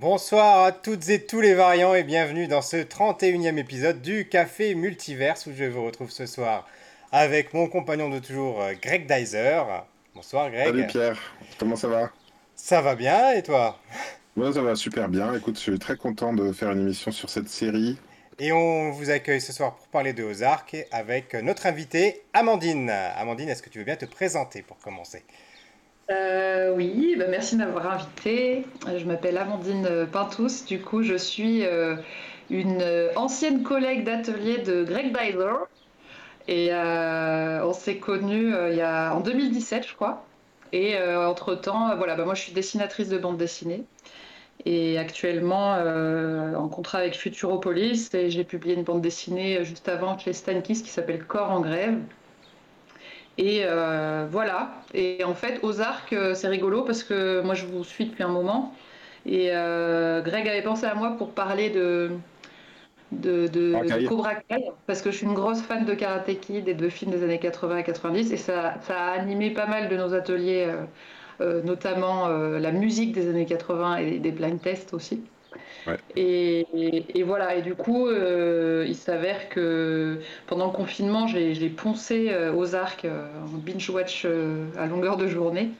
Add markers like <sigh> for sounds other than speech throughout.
Bonsoir à toutes et tous les variants et bienvenue dans ce 31e épisode du Café Multiverse où je vous retrouve ce soir avec mon compagnon de toujours euh, Greg Dyser. Bonsoir Greg. Salut Pierre, comment ça va? Ça va bien et toi? Moi ça va super bien. Écoute, je suis très content de faire une émission sur cette série. Et on vous accueille ce soir pour parler de Ozark avec notre invitée Amandine. Amandine, est-ce que tu veux bien te présenter pour commencer? Euh, oui, bah, merci de m'avoir invité. Je m'appelle Amandine Pintous. Du coup, je suis euh, une ancienne collègue d'atelier de Greg Dyler. Et euh, on s'est connus il y a, en 2017, je crois. Et entre-temps, voilà, bah, moi je suis dessinatrice de bande dessinée. Et actuellement en contrat avec Futuropolis. Et j'ai publié une bande dessinée juste avant chez Stankis qui s'appelle Corps en grève. Et euh, voilà. Et en fait, Ozark, euh, c'est rigolo parce que moi, je vous suis depuis un moment. Et euh, Greg avait pensé à moi pour parler de, de, de, Cobra Kai, parce que je suis une grosse fan de Karate Kid et de films des années 80 et 90. Et ça, ça a animé pas mal de nos ateliers, notamment la musique des années 80 et des blind tests aussi. Et, voilà, et du coup, euh, il s'avère que pendant le confinement, j'ai poncé euh, aux arcs euh, en binge-watch à longueur de journée.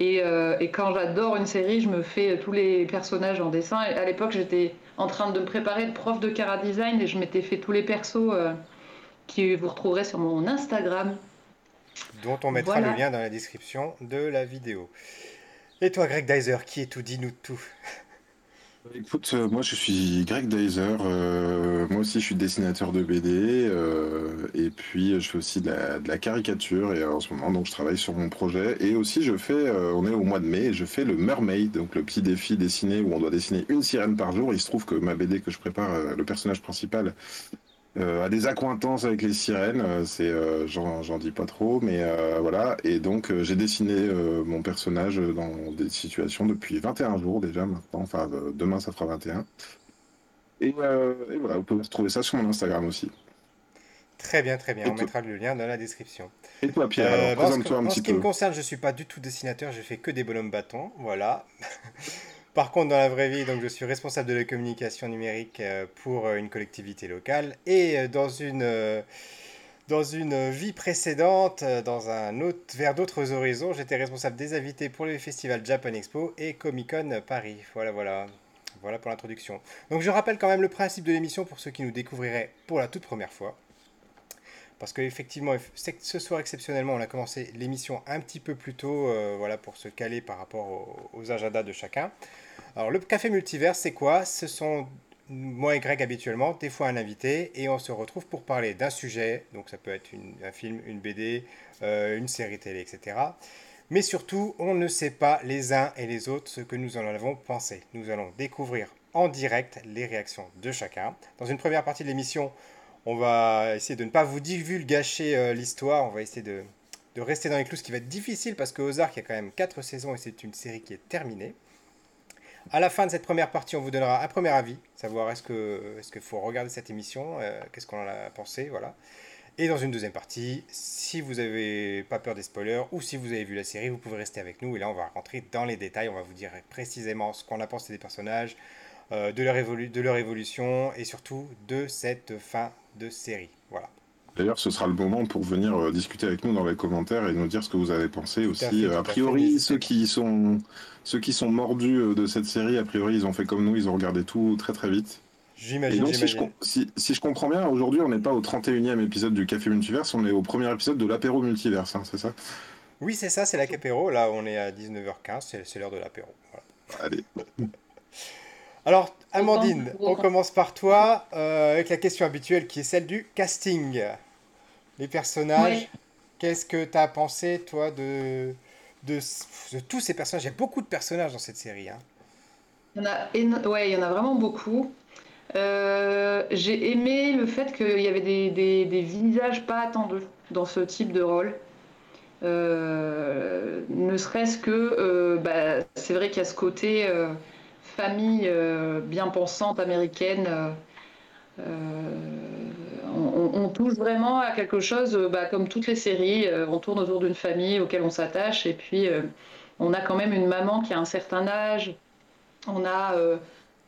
Et, quand j'adore une série, je me fais tous les personnages en dessin. Et à l'époque, j'étais en train de me préparer de prof de Cara Design et je m'étais fait tous les persos qui vous retrouverez sur mon Instagram. Dont on mettra le lien dans la description de la vidéo. Et toi, Greg Dyser, qui est tout Dis-nous tout. Écoute, euh, moi je suis Greg Dyser, euh, moi aussi je suis dessinateur de BD, euh, et puis je fais aussi de la, caricature, et en ce moment donc je travaille sur mon projet, et aussi je fais, on est au mois de mai, et je fais le Mermaid, donc le petit défi dessiné où on doit dessiner une sirène par jour, il se trouve que ma BD que je prépare, le personnage principal, euh, à des accointances avec les sirènes, euh, c'est euh, j'en dis pas trop, mais voilà. Et donc j'ai dessiné mon personnage dans des situations depuis 21 jours déjà maintenant. Enfin demain ça fera 21. Et, voilà, vous pouvez retrouver ça sur mon Instagram aussi. Très bien, très bien. On mettra le lien dans la description. Et toi, Pierre, présente-toi un petit peu. En ce qui me concerne, je suis pas du tout dessinateur. Je fais que des bonhommes bâtons. Voilà. Par contre, dans la vraie vie, donc, je suis responsable de la communication numérique euh, pour euh, une collectivité locale. Et euh, dans une, dans une vie précédente, dans un autre, vers d'autres horizons, j'étais responsable des invités pour le festival Japan Expo et Comic Con Paris. Voilà, voilà. Voilà pour l'introduction. Donc je rappelle quand même le principe de l'émission pour ceux qui nous découvriraient pour la toute première fois. Parce qu'effectivement, ce soir exceptionnellement, on a commencé l'émission un petit peu plus tôt, voilà, pour se caler par rapport aux agendas de chacun. Alors, le café multivers, c'est quoi? Ce sont moi et Greg habituellement, des fois un invité, et on se retrouve pour parler d'un sujet, donc ça peut être un film, une BD, euh, une série télé, etc. Mais surtout, on ne sait pas les uns et les autres ce que nous en avons pensé. Nous allons découvrir en direct les réactions de chacun. Dans une première partie de l'émission, on va essayer de ne pas vous divulgacher euh, l'histoire, on va essayer de, rester dans les clous, ce qui va être difficile parce que Ozark, il y a quand même 4 saisons et c'est une série qui est terminée. À la fin de cette première partie, on vous donnera un premier avis, savoir est-ce que qu'il faut regarder cette émission, euh, qu'est-ce qu'on en a pensé, voilà. Et dans une deuxième partie, si vous n'avez pas peur des spoilers ou si vous avez vu la série, vous pouvez rester avec nous et là on va rentrer dans les détails, on va vous dire précisément ce qu'on a pensé des personnages, euh, de leur évolution et surtout de cette fin de série. Voilà. D'ailleurs, ce sera le moment pour venir euh, discuter avec nous dans les commentaires et nous dire ce que vous avez pensé aussi. a priori, ceux qui sont ceux qui sont mordus euh, de cette série, a priori, ils ont fait comme nous, ils ont regardé tout très très vite. J'imagine. Si je, si, je, comprends bien, aujourd'hui, on n'est pas au 31e épisode du Café Multiverse, on est au premier épisode de l'apéro Multiverse, hein, c'est ça? Oui, c'est ça, c'est l'apéro. Là, on est à 19h15, c'est l'heure de l'apéro. Allez. <laughs> Alors, Amandine, on commence par toi euh, avec la question habituelle qui est celle du casting. Les personnages, qu'est-ce que tu as pensé, toi, de, de, tous ces personnages? Il y a beaucoup de personnages dans cette série. Hein. Il, y en a, ouais, il y en a vraiment beaucoup. Euh, j'ai aimé le fait qu'il y avait des, des, visages pas attendus dans ce type de rôle. Euh, ne serait-ce que, bah, c'est vrai qu'il y a ce côté famille euh, bien pensante américaine. Euh, euh, on, touche vraiment à quelque chose, bah, comme toutes les séries, on tourne autour d'une famille auquel on s'attache et puis on a quand même une maman qui a un certain âge, on a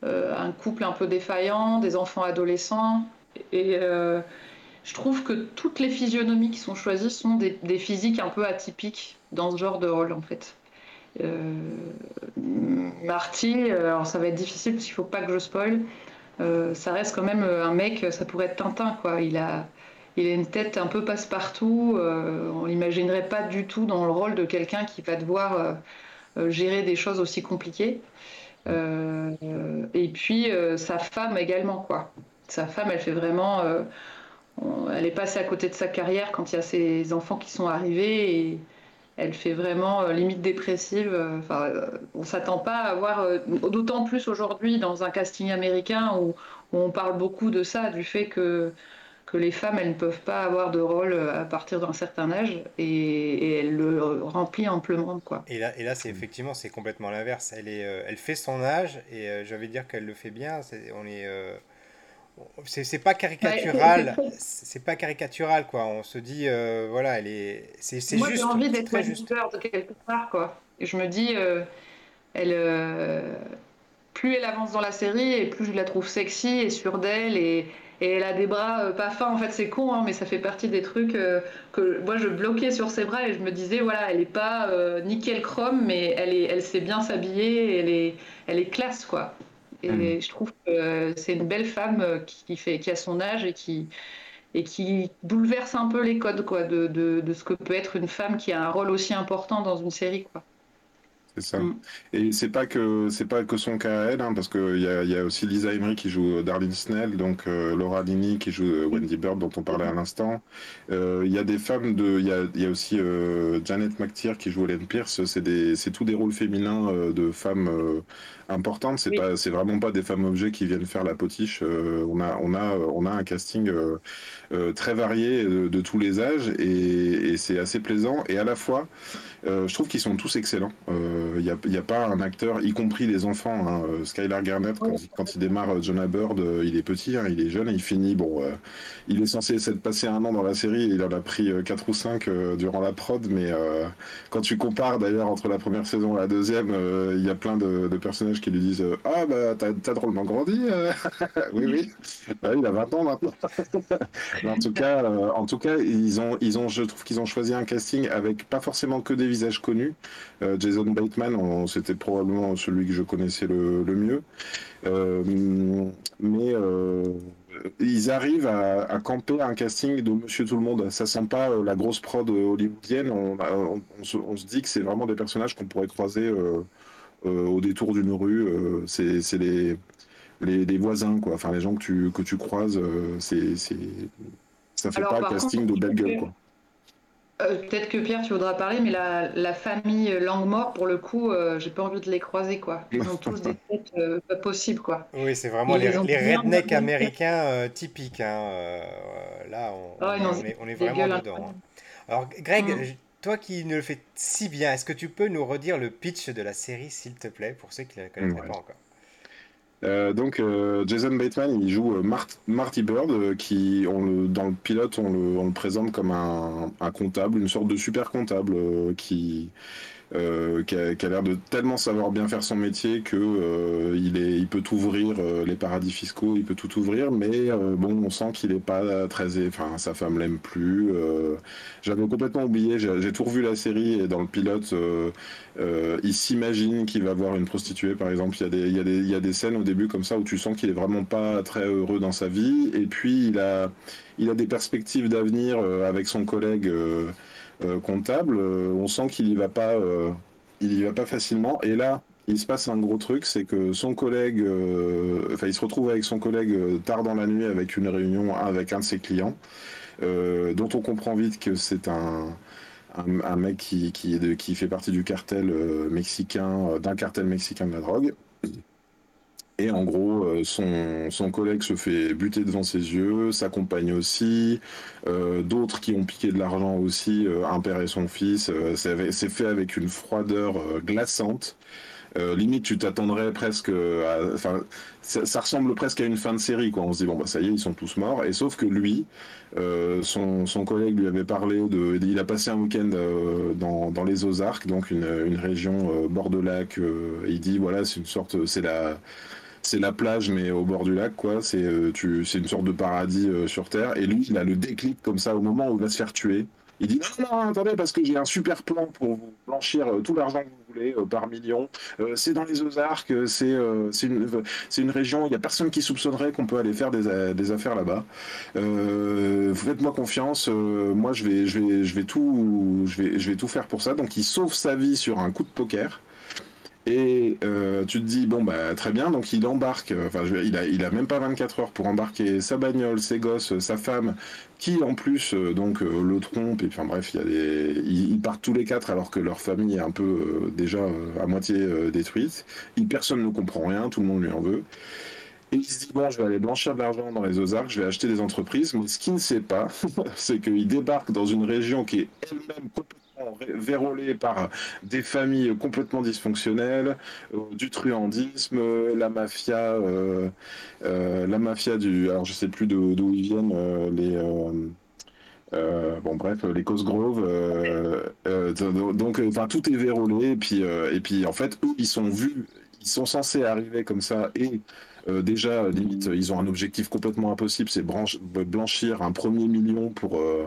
un couple un peu défaillant, des enfants adolescents. Et je trouve que toutes les physionomies qui sont choisies sont des, physiques un peu atypiques dans ce genre de rôle, en fait. Marty, alors ça va être difficile parce qu'il faut pas que je spoil. ça reste quand même un mec, ça pourrait être Tintin, quoi. Il a, il a une tête un peu passe-partout. Euh, on l'imaginerait pas du tout dans le rôle de quelqu'un qui va devoir euh, euh, gérer des choses aussi compliquées. et puis sa femme également, quoi. Sa femme, elle fait vraiment. elle est passée à côté de sa carrière quand il y a ses enfants qui sont arrivés elle fait vraiment limite dépressive. Enfin, on s'attend pas à voir, d'autant plus aujourd'hui dans un casting américain où, on parle beaucoup de ça, du fait que que les femmes, elles ne peuvent pas avoir de rôle euh, à partir d'un certain âge et, elle le remplit amplement. Quoi. Et là, et là c'est effectivement, c'est complètement l'inverse. Elle, est, euh, elle fait son âge et euh, j'avais dire qu'elle le fait bien. on est, c'est, pas caricatural, <laughs> c'est pas caricatural quoi. On se dit, voilà, elle est, c'est, c'est Moi, j'ai envie d'être Wendy de quelque part quoi. Et je me dis, elle, plus elle avance dans la série et plus je la trouve sexy et sûre d'elle et et elle a des bras euh, pas fins. En fait, c'est con, hein, mais ça fait partie des trucs euh, que moi je bloquais sur ses bras et je me disais voilà, elle est pas euh, nickel chrome, mais elle est, elle sait bien s'habiller, elle est, elle est classe quoi. Et mm. je trouve que c'est une belle femme qui fait, qui a son âge et qui et qui bouleverse un peu les codes quoi de, de, de ce que peut être une femme qui a un rôle aussi important dans une série quoi. C'est ça. Mm. Et c'est pas que c'est pas que son cas à elle, hein, parce qu'il y a, y a aussi Lisa Emery qui joue Darlene Snell, donc euh, Laura Linney qui joue euh, Wendy Bird dont on parlait à l'instant. Euh, il y a des femmes de, il y a, y a, aussi Janet McTeer qui joue Helen Pierce. C'est des, c'est tous des rôles féminins de femmes importantes. C'est pas, c'est vraiment pas des femmes objets qui viennent faire la potiche. on a, on a, on a un casting très varié de, tous les âges et, et c'est assez plaisant. Et à la fois, je trouve qu'ils sont tous excellents. Il n'y a, a, pas un acteur, y compris les enfants. Hein, euh, Skylar Garnett, quand, il démarre euh, Jonah Bird, euh, il est petit, hein, il est jeune, il finit. Bon, il est censé s'être passé un an dans la série, il en a pris 4 ou 5 durant la prod, mais quand tu compares d'ailleurs entre la première saison et la deuxième, il y a plein de, personnages qui lui disent Ah, bah, t'as drôlement grandi. <laughs> oui, oui. Bah, il a 20 ans maintenant. <laughs> en tout cas, en tout cas ils ont, ils ont, je trouve qu'ils ont choisi un casting avec pas forcément que des visages connus. Jason Bateman c'était probablement celui que je connaissais le, mieux. Euh, mais euh, ils arrivent à, camper un casting de Monsieur Tout le Monde. Ça sent pas euh, la grosse prod hollywoodienne. On, se, dit que c'est vraiment des personnages qu'on pourrait croiser au détour d'une rue. c'est les, les, voisins, quoi. Enfin, les gens que tu, que tu croises. c'est ça fait pas un casting de belle gueule, quoi. Euh, peut-être que Pierre, tu voudras parler, mais la, famille Langmore, pour le coup, euh, j'ai pas envie de les croiser, quoi. Ils ont tous des <laughs> têtes euh, pas possibles, quoi. Oui, c'est vraiment les, rednecks américains typiques. Hein, là, on, ah on, est, vraiment dedans. Hein. Alors, Greg, mm. toi qui ne le fais si bien, est-ce que tu peux nous redire le pitch de la série, s'il te plaît, pour ceux qui ne la connaissent pas encore? Euh, donc euh, Jason Bateman, il joue euh, Marty Bird, qui dans le pilote on le, présente comme un, comptable, une sorte de super comptable qui euh, qui a, l'air de tellement savoir bien faire son métier que euh, il, est, il peut ouvrir euh, les paradis fiscaux, il peut tout ouvrir, mais bon, on sent qu'il est pas très, enfin, sa femme l'aime plus. J'avais complètement oublié, j'ai tout revu la série et dans le pilote, il s'imagine qu'il va voir une prostituée, par exemple. Il y, a des, scènes au début comme ça où tu sens qu'il est vraiment pas très heureux dans sa vie, et puis il a, des perspectives d'avenir avec son collègue. Euh, comptable, euh, on sent qu'il y va pas, euh, y va pas facilement. Et là, il se passe un gros truc, c'est que son collègue, enfin, il se retrouve avec son collègue tard dans la nuit avec une réunion avec un de ses clients, dont on comprend vite que c'est un, mec qui, fait partie du cartel mexicain, d'un cartel mexicain de la drogue. Et en gros, euh, son, son, collègue se fait buter devant ses yeux, sa compagne aussi, euh, d'autres qui ont piqué de l'argent aussi, euh, un père et son fils. c'est fait avec une froideur glaçante. limite, tu t'attendrais presque. Enfin, ça, ressemble presque à une fin de série, quoi. On se dit, bon, bah ça y est, ils sont tous morts. Et sauf que lui, son, son, collègue lui avait parlé de. Il a passé un week-end dans, dans, les Ozarks, donc une, une région bord de lac. il dit, voilà, c'est une sorte. C'est la c'est la plage mais au bord du lac quoi. C'est euh, tu c'est une sorte de paradis euh, sur terre. Et lui il a le déclic comme ça au moment où il va se faire tuer. Il dit non, non, attendez, parce que j'ai un super plan pour vous blanchir euh, tout l'argent que vous voulez par million. C'est dans les Ozarks, c'est c'est une, une, région, il n'y a personne qui soupçonnerait qu'on peut aller faire des, des affaires là-bas. Faites-moi confiance, moi je vais, je, vais, je, vais tout, je, vais, je vais tout faire pour ça. Donc il sauve sa vie sur un coup de poker. Et euh, tu te dis, bon, bah, très bien, donc il embarque, euh, enfin, il, a, il a même pas 24 heures pour embarquer sa bagnole, ses gosses, sa femme, qui en plus, euh, donc, le trompe, et enfin, bref, il y a des, ils, partent tous les quatre alors que leur famille est un peu déjà à moitié détruite. Personne ne comprend rien, tout le monde lui en veut. Et il se dit, bon, je vais aller blanchir de l'argent dans les Ozarks, je vais acheter des entreprises. Mais ce qu'il ne sait pas, <laughs> c'est qu'il débarque dans une région qui est elle-même vérolé par des familles complètement dysfonctionnelles, euh, du truandisme, la mafia, euh, euh, la mafia du, alors je sais plus d'où ils viennent les. bon bref, les Cosgrove, donc enfin tout est vérolé et puis et puis en fait eux ils sont vus, ils sont censés arriver comme ça et euh, déjà, limite, ils ont un objectif complètement impossible, c'est blanchir un premier million pour, euh,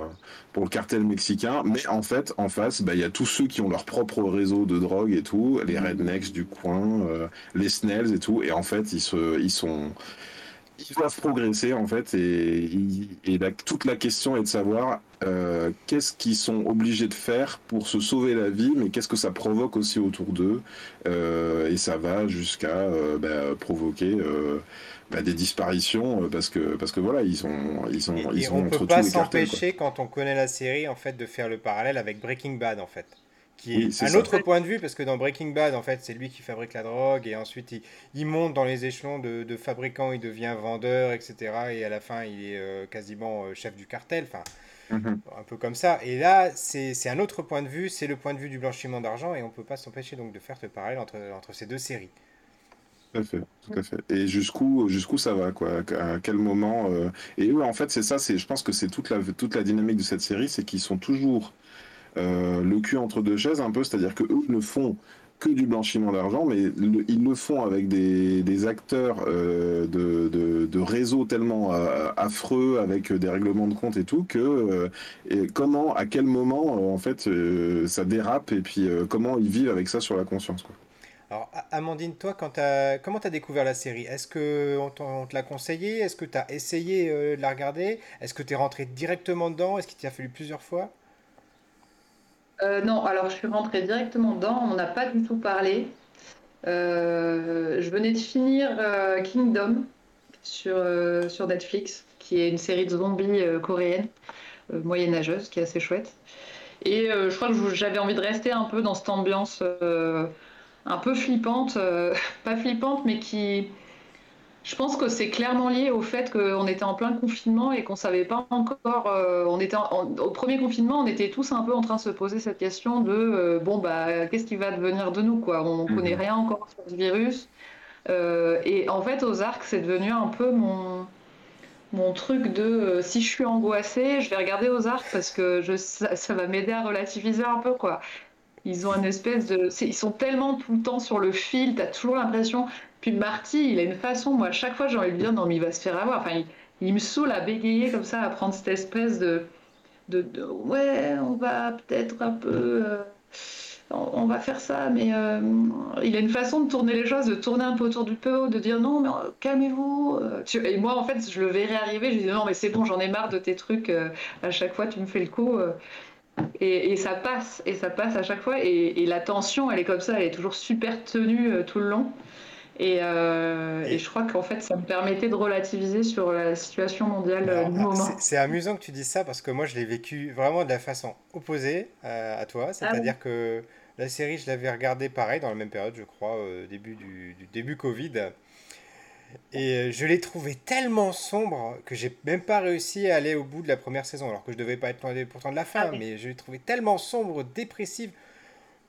pour le cartel mexicain. Mais en fait, en face, bah, il y a tous ceux qui ont leur propre réseau de drogue et tout, les rednecks du coin, euh, les snells et tout. Et en fait, ils, se, ils sont ils doivent progresser en fait et, et toute la question est de savoir euh, qu'est-ce qu'ils sont obligés de faire pour se sauver la vie, mais qu'est-ce que ça provoque aussi autour d'eux euh, et ça va jusqu'à euh, bah, provoquer bah, des disparitions parce que parce que voilà ils ont ils ont ils et on peut pas s'empêcher quand on connaît la série en fait de faire le parallèle avec Breaking Bad en fait qui est, un autre point de vue, parce que dans Breaking Bad, en fait, c'est lui qui fabrique la drogue, et ensuite il, monte dans les échelons de, fabricant, il devient vendeur, etc. Et à la fin, il est euh, quasiment euh, chef du cartel, enfin, mhm. un peu comme ça. Et là, c'est un autre point de vue, c'est le point de vue du blanchiment d'argent, et on peut pas s'empêcher donc de faire ce parallèle entre, entre ces deux séries. Tout à fait, tout à fait. Et jusqu'où jusqu'où ça va quoi? À quel moment euh, Et eux, en fait, c'est ça. C'est, je pense que c'est toute la toute la dynamique de cette série, c'est qu'ils sont toujours le cul entre deux chaises un peu, c'est-à-dire que eux ne font que du blanchiment d'argent, mais ils le font avec des, acteurs euh, de, de, réseaux tellement euh, affreux, avec des règlements de compte et tout, que comment, à quel moment, en fait, ça dérape et puis comment ils vivent avec ça sur la conscience. Alors, Amandine, toi, quand as, comment tu as découvert la série? Est-ce qu'on on te l'a conseillé? Est-ce que tu as essayé de la regarder? Est-ce que tu es rentré directement dedans? Est-ce qu'il t'a fallu plusieurs fois? Euh, non, alors je suis rentrée directement dedans, on n'a pas du tout parlé. Euh, je venais de finir euh, Kingdom sur, Netflix, qui est une série de zombies coréenne, moyenâgeuse, qui est assez chouette. Et je crois que j'avais envie de rester un peu dans cette ambiance un peu flippante, <laughs> pas flippante, mais qui, je pense que c'est clairement lié au fait qu'on était en plein confinement et qu'on savait pas encore. Euh, on était au premier confinement, on était tous un peu en train de se poser cette question de euh, bon bah qu'est-ce qui va devenir de nous quoi? On ne connaît mhm. rien encore sur ce virus. Euh, et en fait, aux arcs, c'est devenu un peu mon mon truc de si je suis angoissée, je vais regarder aux arcs parce que je, ça, ça va m'aider à relativiser un peu quoi. Ils ont une espèce de. Ils sont tellement tout le temps sur le fil, tu as toujours l'impression. Puis Marty, il a une façon, moi, à chaque fois, j'ai envie de dire, non, mais il va se faire avoir. Enfin, il, me saoule à bégayer comme ça, à prendre cette espèce de. de, ouais, on va peut-être un peu. Euh, on, va faire ça, mais euh, il a une façon de tourner les choses, de tourner un peu autour du pot, de dire non, mais euh, calmez-vous. Et moi, en fait, je le verrai arriver, je lui dis non, mais c'est bon, j'en ai marre de tes trucs, à chaque fois, tu me fais le coup. Et, ça passe, et ça passe à chaque fois. Et, la tension, elle est comme ça, elle est toujours super tenue tout le long. Euh, et, je crois qu'en fait, ça me permettait de relativiser sur la situation mondiale euh, du moment. C'est amusant que tu dises ça parce que moi, je l'ai vécu vraiment de la façon opposée euh, à toi. Ah C'est-à-dire que la série, je l'avais regardée pareil dans la même période, je crois, début du, début Covid. Et je l'ai trouvé tellement sombre que j'ai même pas réussi à aller au bout de la première saison, alors que je devais pas être pourtant de la fin, ah mais je l'ai trouvé tellement sombre, dépressive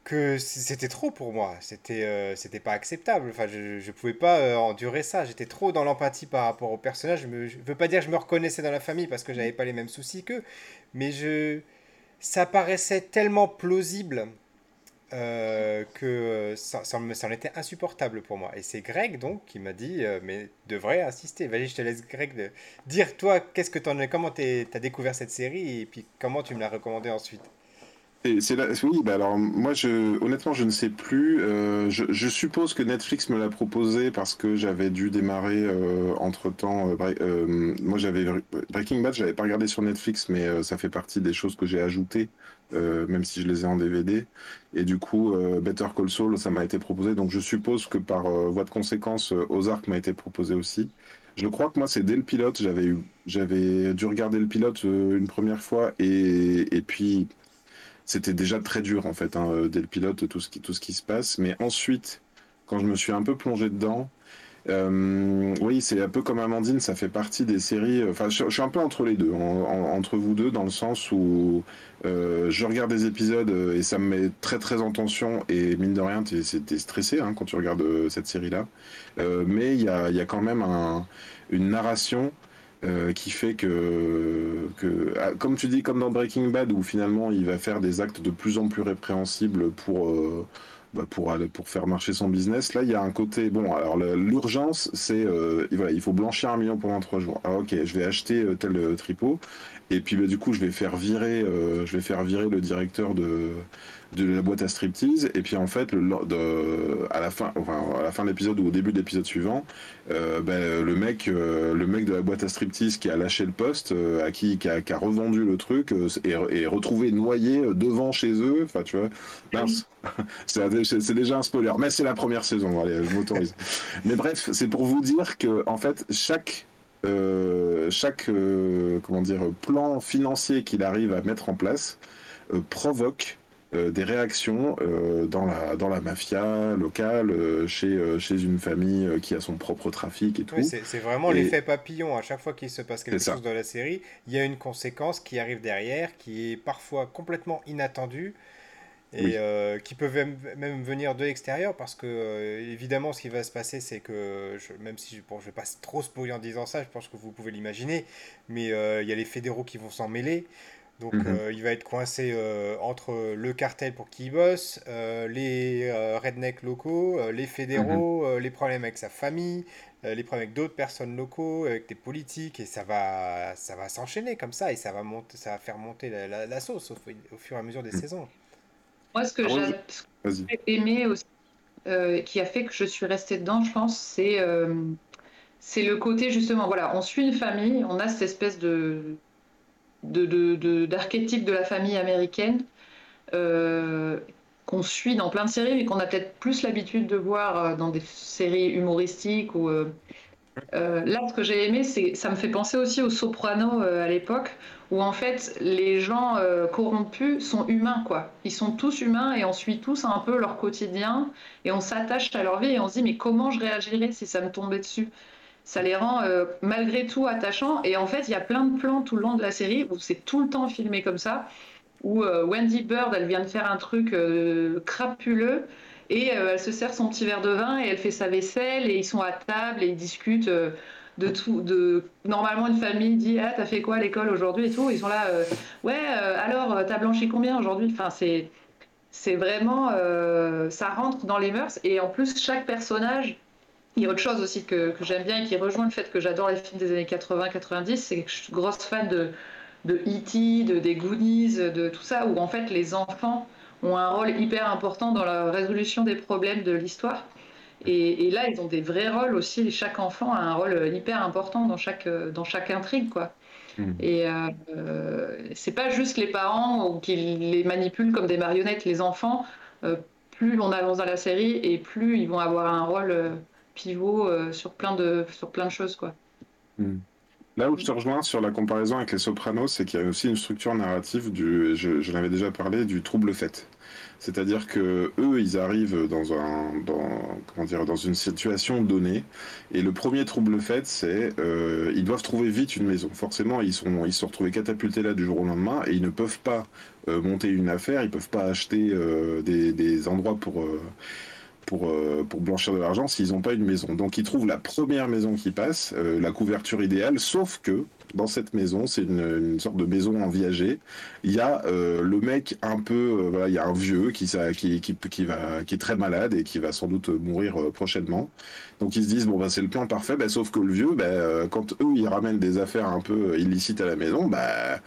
que c'était trop pour moi. C'était euh, c'était pas acceptable. Enfin, je, je pouvais pas euh, endurer ça. J'étais trop dans l'empathie par rapport au personnage. Je, me, veux pas dire que je me reconnaissais dans la famille parce que j'avais pas les mêmes soucis qu'eux, mais je ça paraissait tellement plausible euh, que ça, ça, en était insupportable pour moi. Et c'est Greg donc qui m'a dit, mais devrait insister. Vas-y, je te laisse Greg de dire toi, qu'est-ce que t'en comment tu as découvert cette série? Et puis comment tu me l'as recommandé ensuite? Oui, bah alors moi honnêtement je ne sais plus. Euh, je, suppose que Netflix me l'a proposé parce que j'avais dû démarrer entre temps. moi j'avais Breaking Bad, j'avais pas regardé sur Netflix, mais ça fait partie des choses que j'ai ajoutées euh, même si je les ai en DVD. Et du coup, euh, Better Call Saul, ça m'a été proposé. Donc je suppose que par euh, voie de conséquence, Ozark m'a été proposé aussi. Je crois que moi, c'est dès le pilote. J'avais dû regarder le pilote une première fois et puis c'était déjà très dur en fait hein, dès le pilote tout ce qui tout ce qui se passe. Mais ensuite, quand je me suis un peu plongé dedans, euh, oui, c'est un peu comme Amandine, ça fait partie des séries. Enfin, je, suis un peu entre les deux, entre vous deux, dans le sens où euh, je regarde des épisodes euh, et ça me met très très en tension et mine de rien, t'es es stressé hein, quand tu regardes cette série-là. mais il y a, y a, quand même un, une narration. Qui fait que, que, ah, comme tu dis, comme dans Breaking Bad, où finalement il va faire des actes de plus en plus répréhensibles pour, bah, pour, pour faire marcher son business. Là, il y a un côté. Bon, alors l'urgence, c'est. Euh, voilà, il faut blanchir un million pendant trois jours. Alors, ok, je vais acheter euh, tel euh, tripot. Et puis, bah, du coup, je vais faire virer, je vais faire virer le directeur de, de la boîte à striptease. Et puis en fait le, de, à la fin enfin à la fin de l'épisode ou au début de l'épisode suivant euh, ben, le mec euh, le mec de la boîte à striptease qui a lâché le poste euh, à qui qui a, qui a, revendu le truc est, retrouvé noyé devant chez eux. Enfin tu vois mince. <laughs> C'est déjà un spoiler. Mais c'est la première saison allez je m'autorise. <laughs> Mais bref c'est pour vous dire que en fait chaque chaque comment dire plan financier qu'il arrive à mettre en place provoque des réactions euh, dans, la, dans la mafia locale, euh, chez, chez une famille qui a son propre trafic et tout. c'est vraiment l'effet papillon. À chaque fois qu'il se passe quelque chose dans la série, il y a une conséquence qui arrive derrière, qui est parfois complètement inattendue et qui peut même, venir de l'extérieur parce que évidemment ce qui va se passer c'est que même si je, bon, je vais pas trop spoiler en disant ça je pense que vous pouvez l'imaginer mais il y a les fédéraux qui vont s'en mêler donc mhm. euh, il va être coincé euh, entre le cartel pour qui il bosse, euh, les rednecks locaux, les fédéraux, mhm. les problèmes avec sa famille, les problèmes avec d'autres personnes locaux, avec des politiques, et ça va, ça va s'enchaîner comme ça, et ça va, monter, ça va faire monter la, sauce au, fur et à mesure des mhm. saisons. Moi, ce que j'ai aimé aussi, qui a fait que je suis restée dedans, je pense, c'est c'est le côté justement, voilà, on suit une famille, on a cette espèce de d'archétypes de, de, la famille américaine euh, qu'on suit dans plein de séries, mais qu'on a peut-être plus l'habitude de voir euh, dans des séries humoristiques. Ou, euh, là, ce que j'ai aimé, c'est ça me fait penser aussi aux Sopranos à l'époque, où en fait les gens corrompus sont humains, quoi. Ils sont tous humains et on suit tous un peu leur quotidien et on s'attache à leur vie et on se dit mais comment je réagirais si ça me tombait dessus? Ça les rend euh, malgré tout attachants. Et en fait, il y a plein de plans tout le long de la série où c'est tout le temps filmé comme ça, où euh, Wendy Bird, elle vient de faire un truc euh, crapuleux, et elle se sert son petit verre de vin, et elle fait sa vaisselle, et ils sont à table, et ils discutent de tout. De... Normalement, une famille dit Ah, t'as fait quoi à l'école aujourd'hui et tout? Ils sont là, ouais, alors, t'as blanchi combien aujourd'hui? Enfin, c'est. C'est vraiment. ça rentre dans les mœurs, et en plus, chaque personnage il y a autre chose aussi que, j'aime bien et qui rejoint le fait que j'adore les films des années 80-90, c'est que je suis grosse fan de, de E.T., de, des Goonies, de tout ça, où en fait les enfants ont un rôle hyper important dans la résolution des problèmes de l'histoire. Et, là, ils ont des vrais rôles aussi. Chaque enfant a un rôle hyper important dans chaque, dans chaque intrigue, quoi. Hmm. Et euh, c'est pas juste les parents qui les manipulent comme des marionnettes. Les enfants, euh, plus on avance dans la série et plus ils vont avoir un rôle euh, pivot euh, sur, plein de, sur plein de choses. Hmm. Là où je te rejoins sur la comparaison avec les Sopranos, c'est qu'il y a aussi une structure narrative, du, je, l'avais déjà parlé, du trouble fait. C'est-à-dire que eux, ils arrivent dans un, dans, une situation donnée, et le premier trouble fait, c'est euh, ils doivent trouver vite une maison. Forcément, ils sont, ils se sont retrouvés catapultés là du jour au lendemain, et ils ne peuvent pas euh, monter une affaire, ils peuvent pas acheter des, des, endroits pour pour, euh, pour blanchir de l'argent s'ils n'ont pas une maison. Donc ils trouvent la première maison qui passe, euh, la couverture idéale, sauf que dans cette maison, c'est une, sorte de maison en viager. Il y a euh, le mec un peu, il y a un vieux qui, qui, qui, qui, va, qui est très malade et qui va sans doute mourir prochainement. Donc ils se disent bon bah c'est le plan parfait, bah, sauf que le vieux, bah, quand eux ils ramènent des affaires un peu illicites à la maison, bah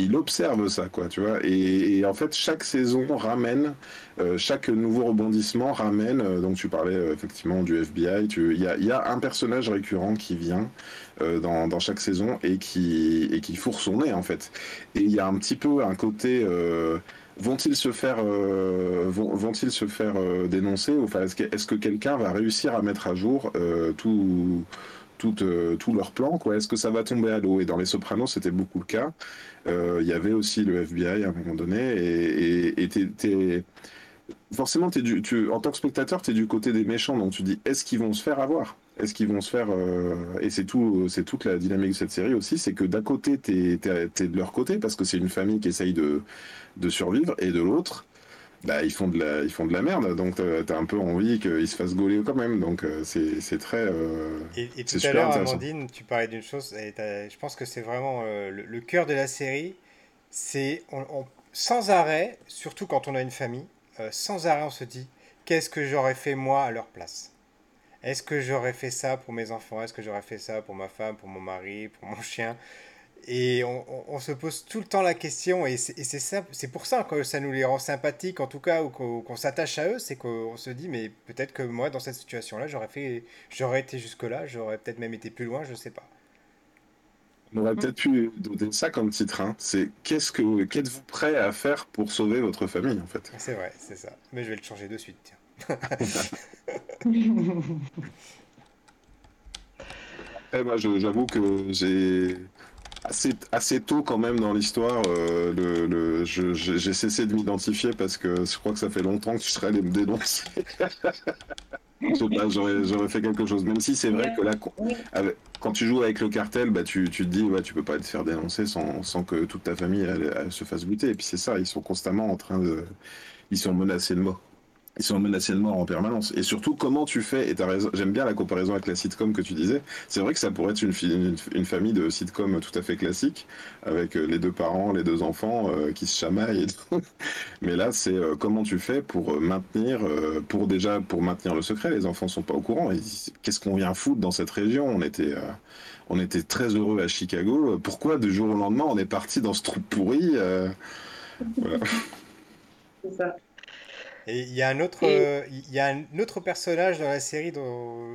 il observe ça, quoi, tu vois. Et, en fait, chaque saison ramène, euh, chaque nouveau rebondissement ramène. Euh, donc, tu parlais euh, effectivement du FBI. Il y a, un personnage récurrent qui vient dans, chaque saison et qui, fourre son nez, en fait. Et il y a un petit peu un côté. Vont-ils se faire, vont, ils se faire dénoncer Enfin, est-ce que, est que quelqu'un va réussir à mettre à jour tout tout, tout leur plan Est-ce que ça va tomber à l'eau? Et dans Les Sopranos, c'était beaucoup le cas. Euh, il y avait aussi le FBI à un moment donné, et, et, forcément, es du, tu, en tant que spectateur, tu es du côté des méchants, donc tu dis, est-ce qu'ils vont se faire avoir? Est-ce qu'ils vont se faire... Euh, et c'est tout, toute la dynamique de cette série aussi, c'est que d'un côté, tu es, de leur côté, parce que c'est une famille qui essaye de survivre, et de l'autre, bah, ils font de la, ils font de la merde, donc t'as as un peu envie qu'ils se fassent gauler quand même, donc euh, c'est très. Euh, et, tout à l'heure, Amandine, tu parlais d'une chose, et je pense que c'est vraiment euh, le, cœur de la série, c'est sans arrêt, surtout quand on a une famille, sans arrêt on se dit qu'est-ce que j'aurais fait moi à leur place? Est-ce que j'aurais fait ça pour mes enfants? Est-ce que j'aurais fait ça pour ma femme, pour mon mari, pour mon chien? Et on, se pose tout le temps la question, et c'est pour ça que ça nous les rend sympathiques, en tout cas, ou qu'on s'attache à eux, c'est qu'on se dit, mais peut-être que moi, dans cette situation-là, j'aurais fait, j'aurais été jusque-là, j'aurais peut-être même été plus loin, je sais pas. On aurait peut-être pu donner ça comme titre, hein. c'est qu'est-ce que qu'êtes-vous prêt à faire pour sauver votre famille, en fait? C'est vrai, c'est ça. Mais je vais le changer de suite, tiens. <laughs> eh ben, j'avoue que j'ai assez, assez tôt quand même dans l'histoire, euh, le, j'ai cessé de m'identifier parce que je crois que ça fait longtemps que tu serais allé me dénoncer. <laughs> J'aurais fait quelque chose, même si c'est vrai que là, quand tu joues avec le cartel, bah, tu, tu te dis, ouais, tu peux pas te faire dénoncer sans, sans que toute ta famille se fasse buter. Et puis c'est ça, ils sont constamment en train de. Ils sont menacés de mort ils sont menacés de mort en permanence. Et surtout, comment tu fais, et j'aime bien la comparaison avec la sitcom que tu disais, c'est vrai que ça pourrait être une, famille de sitcom tout à fait classique, avec euh, les deux parents, les deux enfants euh, qui se chamaillent. <laughs> Mais là, c'est euh, comment tu fais pour maintenir, pour déjà, pour maintenir le secret, les enfants sont pas au courant. Qu'est-ce qu'on vient foutre dans cette région? On était... on était très heureux à Chicago. Pourquoi du jour au lendemain on est parti dans ce trou pourri voilà. <laughs> C'est ça. Et il y a un autre, euh, il y a un autre personnage dans la série dont,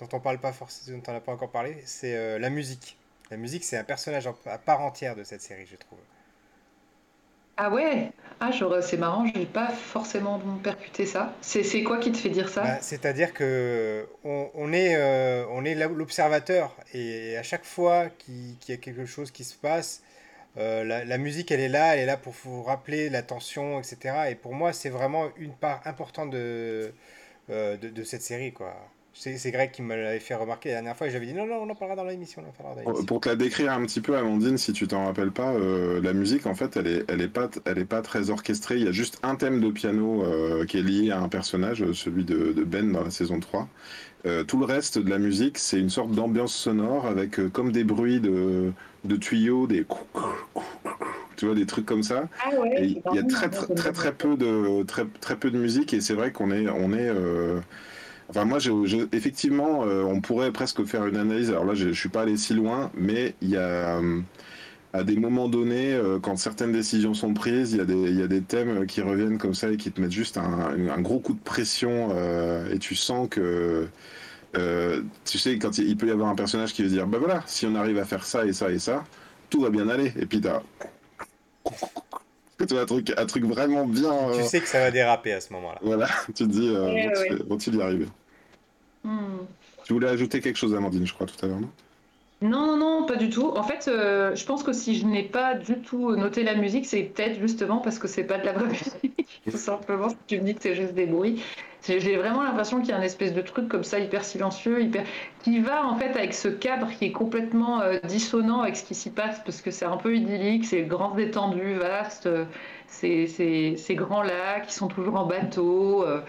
dont on parle pas forcément, dont on n'a pas encore parlé, c'est euh, la musique. La musique, c'est un personnage à part entière de cette série, je trouve. Ah ouais? Ah, c'est marrant, je n'ai pas forcément percuté ça. C'est quoi qui te fait dire ça? Bah, C'est-à-dire que on, on est, euh, on est l'observateur et à chaque fois qu'il y a quelque chose qui se passe, euh, la, musique, elle est là, elle est là pour vous rappeler la tension, etc. Et pour moi, c'est vraiment une part importante de, euh, de, cette série, quoi. C'est Greg qui me l'avait fait remarquer la dernière fois et j'avais dit non, non, on en parlera dans l'émission. Pour te la décrire un petit peu, Amandine, si tu t'en rappelles pas, euh, la musique, en fait, elle est, elle, est pas, elle est pas très orchestrée. Il y a juste un thème de piano qui est lié à un personnage, celui de, de Ben dans la saison 3. tout le reste de la musique, c'est une sorte d'ambiance sonore avec comme des bruits de, de tuyaux, des tu vois des trucs comme ça. Ah il y a très très, très très peu de très très peu de musique et c'est vrai qu'on est on est euh, Enfin, moi, effectivement, euh, on pourrait presque faire une analyse. Alors là, je, ne suis pas allé si loin, mais il y a, euh, à des moments donnés, quand certaines décisions sont prises, il y, a des, thèmes qui reviennent comme ça et qui te mettent juste un, gros coup de pression et tu sens que euh, tu sais, quand il, peut y avoir un personnage qui veut dire, bah voilà, si on arrive à faire ça et ça et ça, tout va bien aller. Et puis t'as un truc, un truc vraiment bien. Tu euh, sais que ça va déraper à ce moment-là. Voilà, <laughs> tu te dis, euh, vont-ils y arriver hmm. Tu voulais ajouter quelque chose, Amandine, je crois, tout à l'heure, non? Non, non, non, pas du tout. En fait, euh, je pense que si je n'ai pas du tout noté la musique, c'est peut-être justement parce que c'est pas de la vraie <laughs> musique. tout simplement, si tu me dis que c'est juste des bruits. J'ai vraiment l'impression qu'il y a un espèce de truc comme ça, hyper silencieux, hyper... qui va en fait avec ce cadre qui est complètement euh, dissonant avec ce qui s'y passe, parce que c'est un peu idyllique, c'est grand étendu, vaste, c'est ces grands lacs qui sont toujours en bateau. Euh,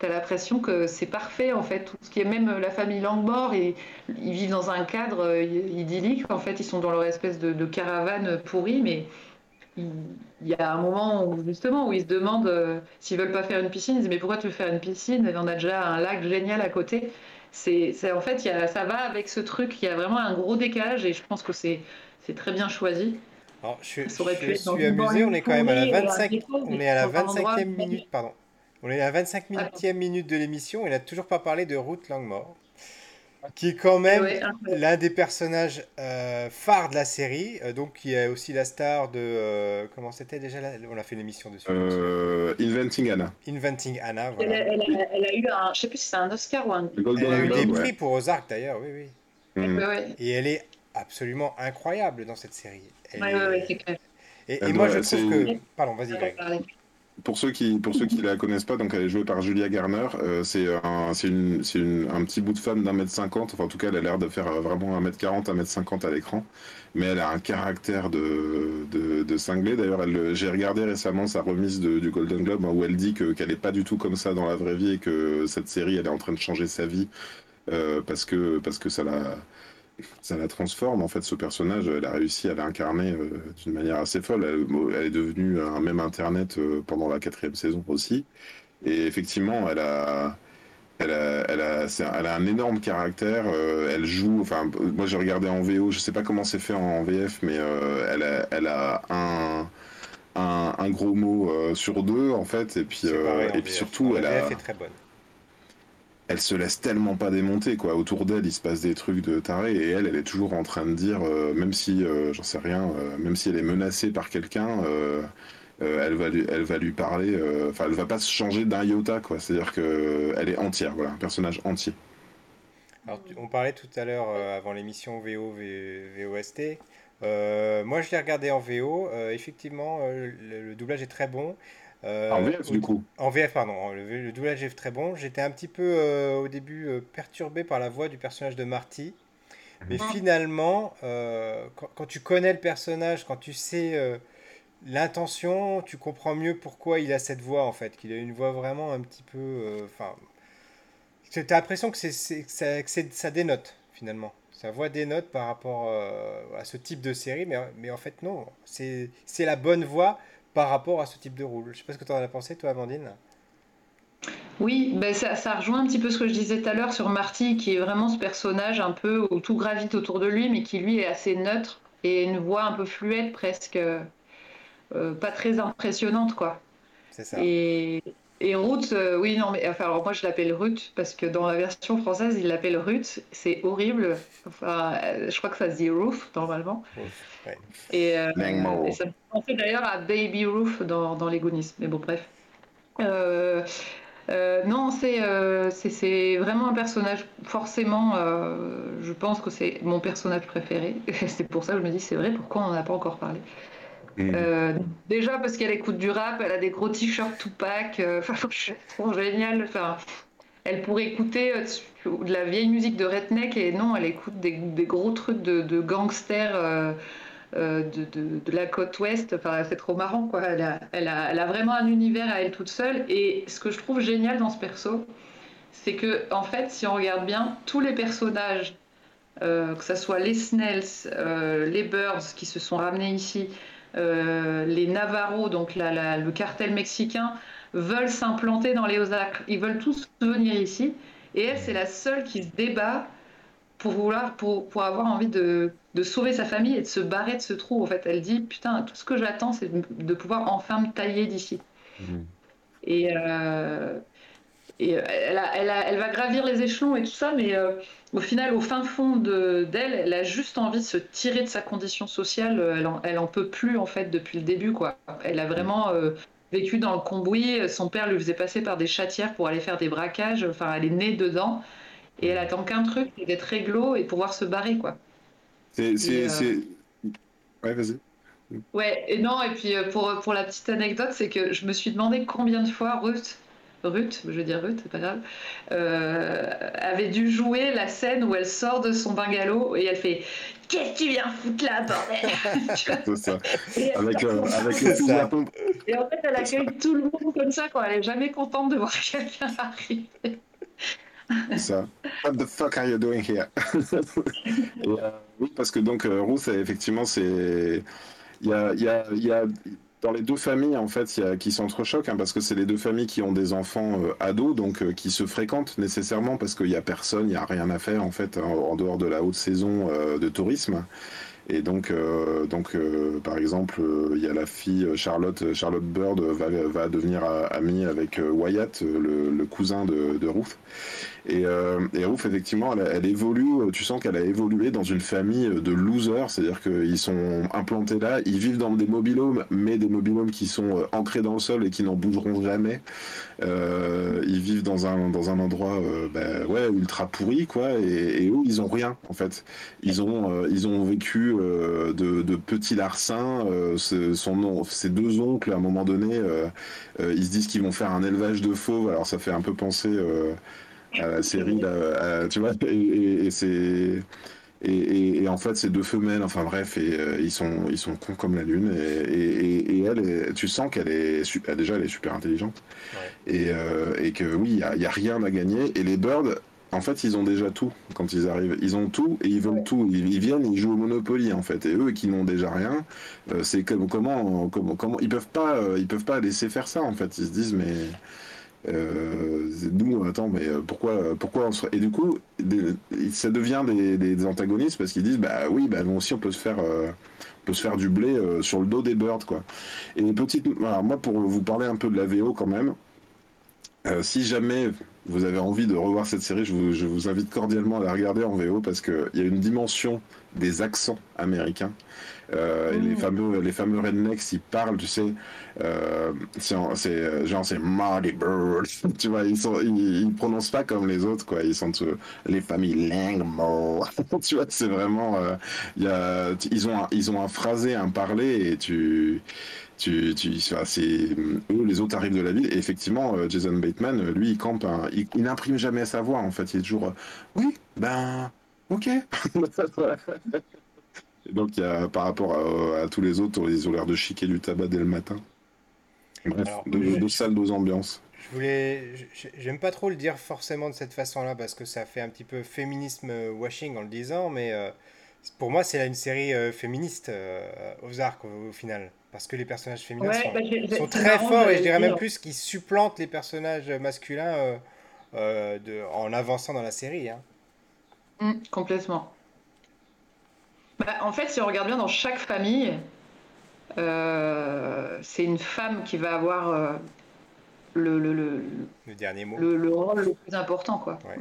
T'as l'impression que c'est parfait en fait, tout ce qui est même la famille Langmore, et ils vivent dans un cadre euh, idyllique. En fait, ils sont dans leur espèce de, caravane pourrie, mais il y a un moment où justement où ils se demandent euh, s'ils veulent pas faire une piscine. Ils disent mais pourquoi tu veux faire une piscine? On a déjà un lac génial à côté. C'est en fait ça va avec ce truc. Il y a vraiment un gros décalage et je pense que c'est très bien choisi. Alors, je, je suis amusé, on est quand même à la 25, on est à la 25e minute, pardon. On est à la 25 e minute de l'émission, il n'a toujours pas parlé de Ruth Langmore, qui est quand même l'un des personnages euh, phares de la série, euh, donc qui est aussi la star de... Euh, comment c'était déjà On a fait une émission dessus. Inventing Anna. Inventing Anna, voilà. Elle, a, eu un... Je sais plus si c'est un Oscar ou un... elle a eu des prix pour Ozark d'ailleurs, oui, oui. Mm. Et elle est absolument incroyable dans cette série. Oui, oui, c'est clair. Et, moi, je trouve que... Pardon, vas-y, Greg. Pour ceux qui pour ceux qui la connaissent pas, donc elle est jouée par Julia Garner. Euh, c'est un c'est une, une, un petit bout de femme d'un mètre cinquante. Enfin en tout cas elle a l'air de faire euh, vraiment un mètre quarante, un mètre cinquante à l'écran. Mais elle a un caractère de de, de cinglé. D'ailleurs j'ai regardé récemment sa remise de, du Golden Globe hein, où elle dit que qu'elle est pas du tout comme ça dans la vraie vie et que cette série elle est en train de changer sa vie euh, parce que parce que ça la ça la transforme en fait ce personnage elle a réussi à l'incarner euh, d'une manière assez folle elle, est devenue un même internet euh, pendant la quatrième saison aussi et effectivement elle a elle a, elle a, elle a un énorme caractère. Euh, elle joue. Enfin, moi j'ai regardé en VO. Je sais pas comment c'est fait en VF, mais elle a, elle a un, un, un gros mot sur deux en fait. Et puis, et puis surtout, elle a. Est très bonne elle se laisse tellement pas démonter quoi. Autour d'elle, il se passe des trucs de taré et elle, elle est toujours en train de dire, euh, même si, euh, j'en sais rien, euh, même si elle est menacée par quelqu'un, elle va lui, elle va lui parler. Enfin, elle va pas se changer d'un iota quoi. C'est-à-dire que elle est entière, voilà, un personnage entier. Alors, on parlait tout à l'heure avant l'émission VO VOST. moi, je l'ai regardé en VO. effectivement, le, doublage est très bon. Euh, en VF, du coup. En VF, pardon. Le, doublage est très bon. J'étais un petit peu, euh, au début, euh, perturbé par la voix du personnage de Marty. Mais mhm. finalement, quand, tu connais le personnage, quand tu sais l'intention, tu comprends mieux pourquoi il a cette voix, en fait. Qu'il a une voix vraiment un petit peu... Enfin... tu as l'impression que, c'est, que, ça dénote, finalement. Sa voix dénote par rapport à ce type de série, mais, mais en fait, non. C'est la bonne voix par rapport à ce type de rôle. Je ne sais pas ce que tu en as pensé, toi, Amandine. Oui, ben ça, ça, rejoint un petit peu ce que je disais tout à l'heure sur Marty, qui est vraiment ce personnage un peu où tout gravite autour de lui, mais qui lui est assez neutre et une voix un peu fluette, presque euh, pas très impressionnante, quoi. C'est ça. Et, et Ruth, euh, oui, non, mais enfin, alors moi je l'appelle Ruth parce que dans la version française, il l'appelle Ruth. C'est horrible. Enfin, euh, je crois que ça se dit Ruth normalement. Et, euh, et, ça me pensait d'ailleurs à Baby Ruth dans, dans les Goonies. Mais bon, bref. non, c'est vraiment un personnage, forcément, je pense que c'est mon personnage préféré. <laughs> c'est pour ça que je me dis, c'est vrai, pourquoi on n'en a pas encore parlé? Mm. Euh, déjà parce qu'elle écoute du rap, elle a des gros t-shirts Tupac, euh, <laughs> enfin, je trouve génial. Elle pourrait écouter euh, de la vieille musique de Redneck et non, elle écoute des, gros trucs de, gangsters de, la côte ouest. C'est trop marrant, quoi. Elle a, vraiment un univers à elle toute seule. Et ce que je trouve génial dans ce perso, c'est que, en fait, si on regarde bien, tous les personnages, que ce soit les Snells, les Birds qui se sont ramenés ici, les Navarros, donc le cartel mexicain, veulent s'implanter dans les Ozarks. Ils veulent tous venir ici. Et elle, c'est la seule qui se débat pour vouloir, pour, pour avoir envie de, de, sauver sa famille et de se barrer de ce trou. En fait, elle dit putain, tout ce que j'attends, c'est de, pouvoir enfin me tailler d'ici. Mhm. Et, euh, et euh, elle, elle, va gravir les échelons et tout ça, mais euh, au final, au fin fond d'elle, elle a juste envie de se tirer de sa condition sociale. Elle en, elle en peut plus, en fait, depuis le début. Quoi. Elle a vraiment euh, vécu dans le cambouis. Son père lui faisait passer par des chatières pour aller faire des braquages. Enfin, elle est née dedans. Et elle attend qu'un truc, c'est d'être réglo et pouvoir se barrer, quoi. C'est... Ouais, vas-y. Ouais, et non, et puis pour, pour la petite anecdote, c'est que je me suis demandé combien de fois Ruth Ruth, je veux dire Ruth, c'est pas grave, avait dû jouer la scène où elle sort de son bungalow et elle fait Qu'est-ce que tu viens foutre là, bordel? <laughs> C'est ça. avec, avec le à pompe. Et en fait, elle accueille tout le monde comme ça, quand elle est jamais contente de voir <laughs> quelqu'un arriver. ça. What the fuck are you doing here? <laughs> Euh, oui, parce que donc euh, Ruth, effectivement, c'est il y a, y, a, y a, dans les deux familles en fait y a, qui s'entrechoquent hein, parce que c'est les deux familles qui ont des enfants euh, ados donc euh, qui se fréquentent nécessairement parce qu'il y a personne, il y a rien à faire en fait en, dehors de la haute saison euh, de tourisme. Et donc, euh, donc par exemple, il y a la fille Charlotte, Charlotte Bird va, va devenir amie avec Wyatt, le, cousin de Ruth. Et, euh, et effectivement, elle, elle, évolue, tu sens qu'elle a évolué dans une famille de losers, c'est-à-dire qu'ils sont implantés là, ils vivent dans des mobilhomes, mais des mobilhomes qui sont ancrés dans le sol et qui n'en bougeront jamais. Euh, ils vivent dans un, dans un endroit euh, bah, ouais, ultra pourri, quoi, et, et, eux, ils ont rien, en fait. Ils ont, ils ont vécu de, de, petits larcins, son ses deux oncles, à un moment donné, ils se disent qu'ils vont faire un élevage de fauves, alors ça fait un peu penser à la série, là, à, tu vois, et, et, et c'est. Et, et, en fait, c'est deux femelles, enfin bref, et euh, ils sont ils sont cons comme la lune. Et, et elle, est, tu sens qu'elle est super, déjà elle est super intelligente, ouais. et, euh, et que oui, il y a, y a, rien à gagner. Et les birds, en fait, ils ont déjà tout quand ils arrivent. Ils ont tout et ils veulent ouais. tout. Ils, ils, viennent, ils jouent au Monopoly en fait. Et eux qui n'ont déjà rien, euh, c'est comme comment comment comment ils peuvent pas ils peuvent pas laisser faire ça en fait. Ils se disent mais euh, nous, attends, mais pourquoi, pourquoi on se... Et du coup, ça devient des, des antagonistes parce qu'ils disent, bah oui, bah nous aussi, on peut se faire, euh, peut se faire du blé euh, sur le dos des birds, quoi. Et petite, alors moi, pour vous parler un peu de la VO quand même, euh, si jamais vous avez envie de revoir cette série, je vous, je vous invite cordialement à la regarder en VO parce qu'il y a une dimension des accents américains. Euh, mmh. et les fameux les fameux rednecks ils parlent tu sais euh, c'est genre c'est Marty Bird <laughs> tu vois ils sont ils, ils, prononcent pas comme les autres quoi ils sont tous, les familles Langmore <laughs> tu vois c'est vraiment euh, il y a ils ont un, ils ont un phrasé un parler et tu tu, tu c'est eux les autres arrivent de la ville et effectivement Jason Bateman lui il campe il, il n'imprime jamais sa voix en fait il est toujours oui ben ok <laughs> donc, y a, par rapport à, à, tous les autres, ils ont l'air de chiquer du tabac dès le matin. Bref, Alors, deux, deux salles, deux ambiances. Je voulais. J'aime pas trop le dire forcément de cette façon-là parce que ça fait un petit peu féminisme washing en le disant, mais euh, pour moi, c'est une série euh, féministe, euh, Ozark, au, au, final. Parce que les personnages féminins ouais, sont, bah, sont très forts et je dirais même plus qu'ils supplantent les personnages masculins de, en avançant dans la série. Hein. Mmh, complètement. Bah, en fait, si on regarde bien dans chaque famille, euh, c'est une femme qui va avoir euh, le, le, le, le, dernier mot. Le, le, rôle le plus important. Quoi. Ouais.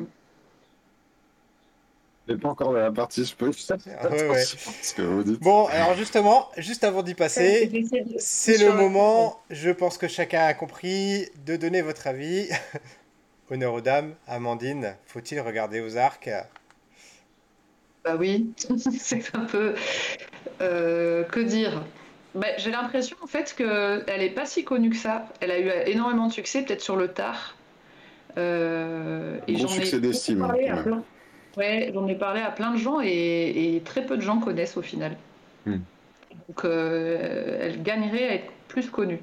Pas encore dans la partie, je peux. Ah, <laughs> ouais, ouais. Ce que vous dites. Bon, alors justement, juste avant d'y passer, c'est le moment, je pense que chacun a compris, de donner votre avis. <laughs> Honneur aux dames, Amandine, faut-il regarder aux arcs? Bah oui, <laughs> c'est un peu. Euh, que dire? Bah, J'ai l'impression en fait qu'elle n'est pas si connue que ça. Elle a eu énormément de succès, peut-être sur le tard. Euh, et bon succès d'estime. Ouais, j'en ai parlé à plein de gens et, et, très peu de gens connaissent au final. Hmm. Donc euh, elle gagnerait à être plus connue.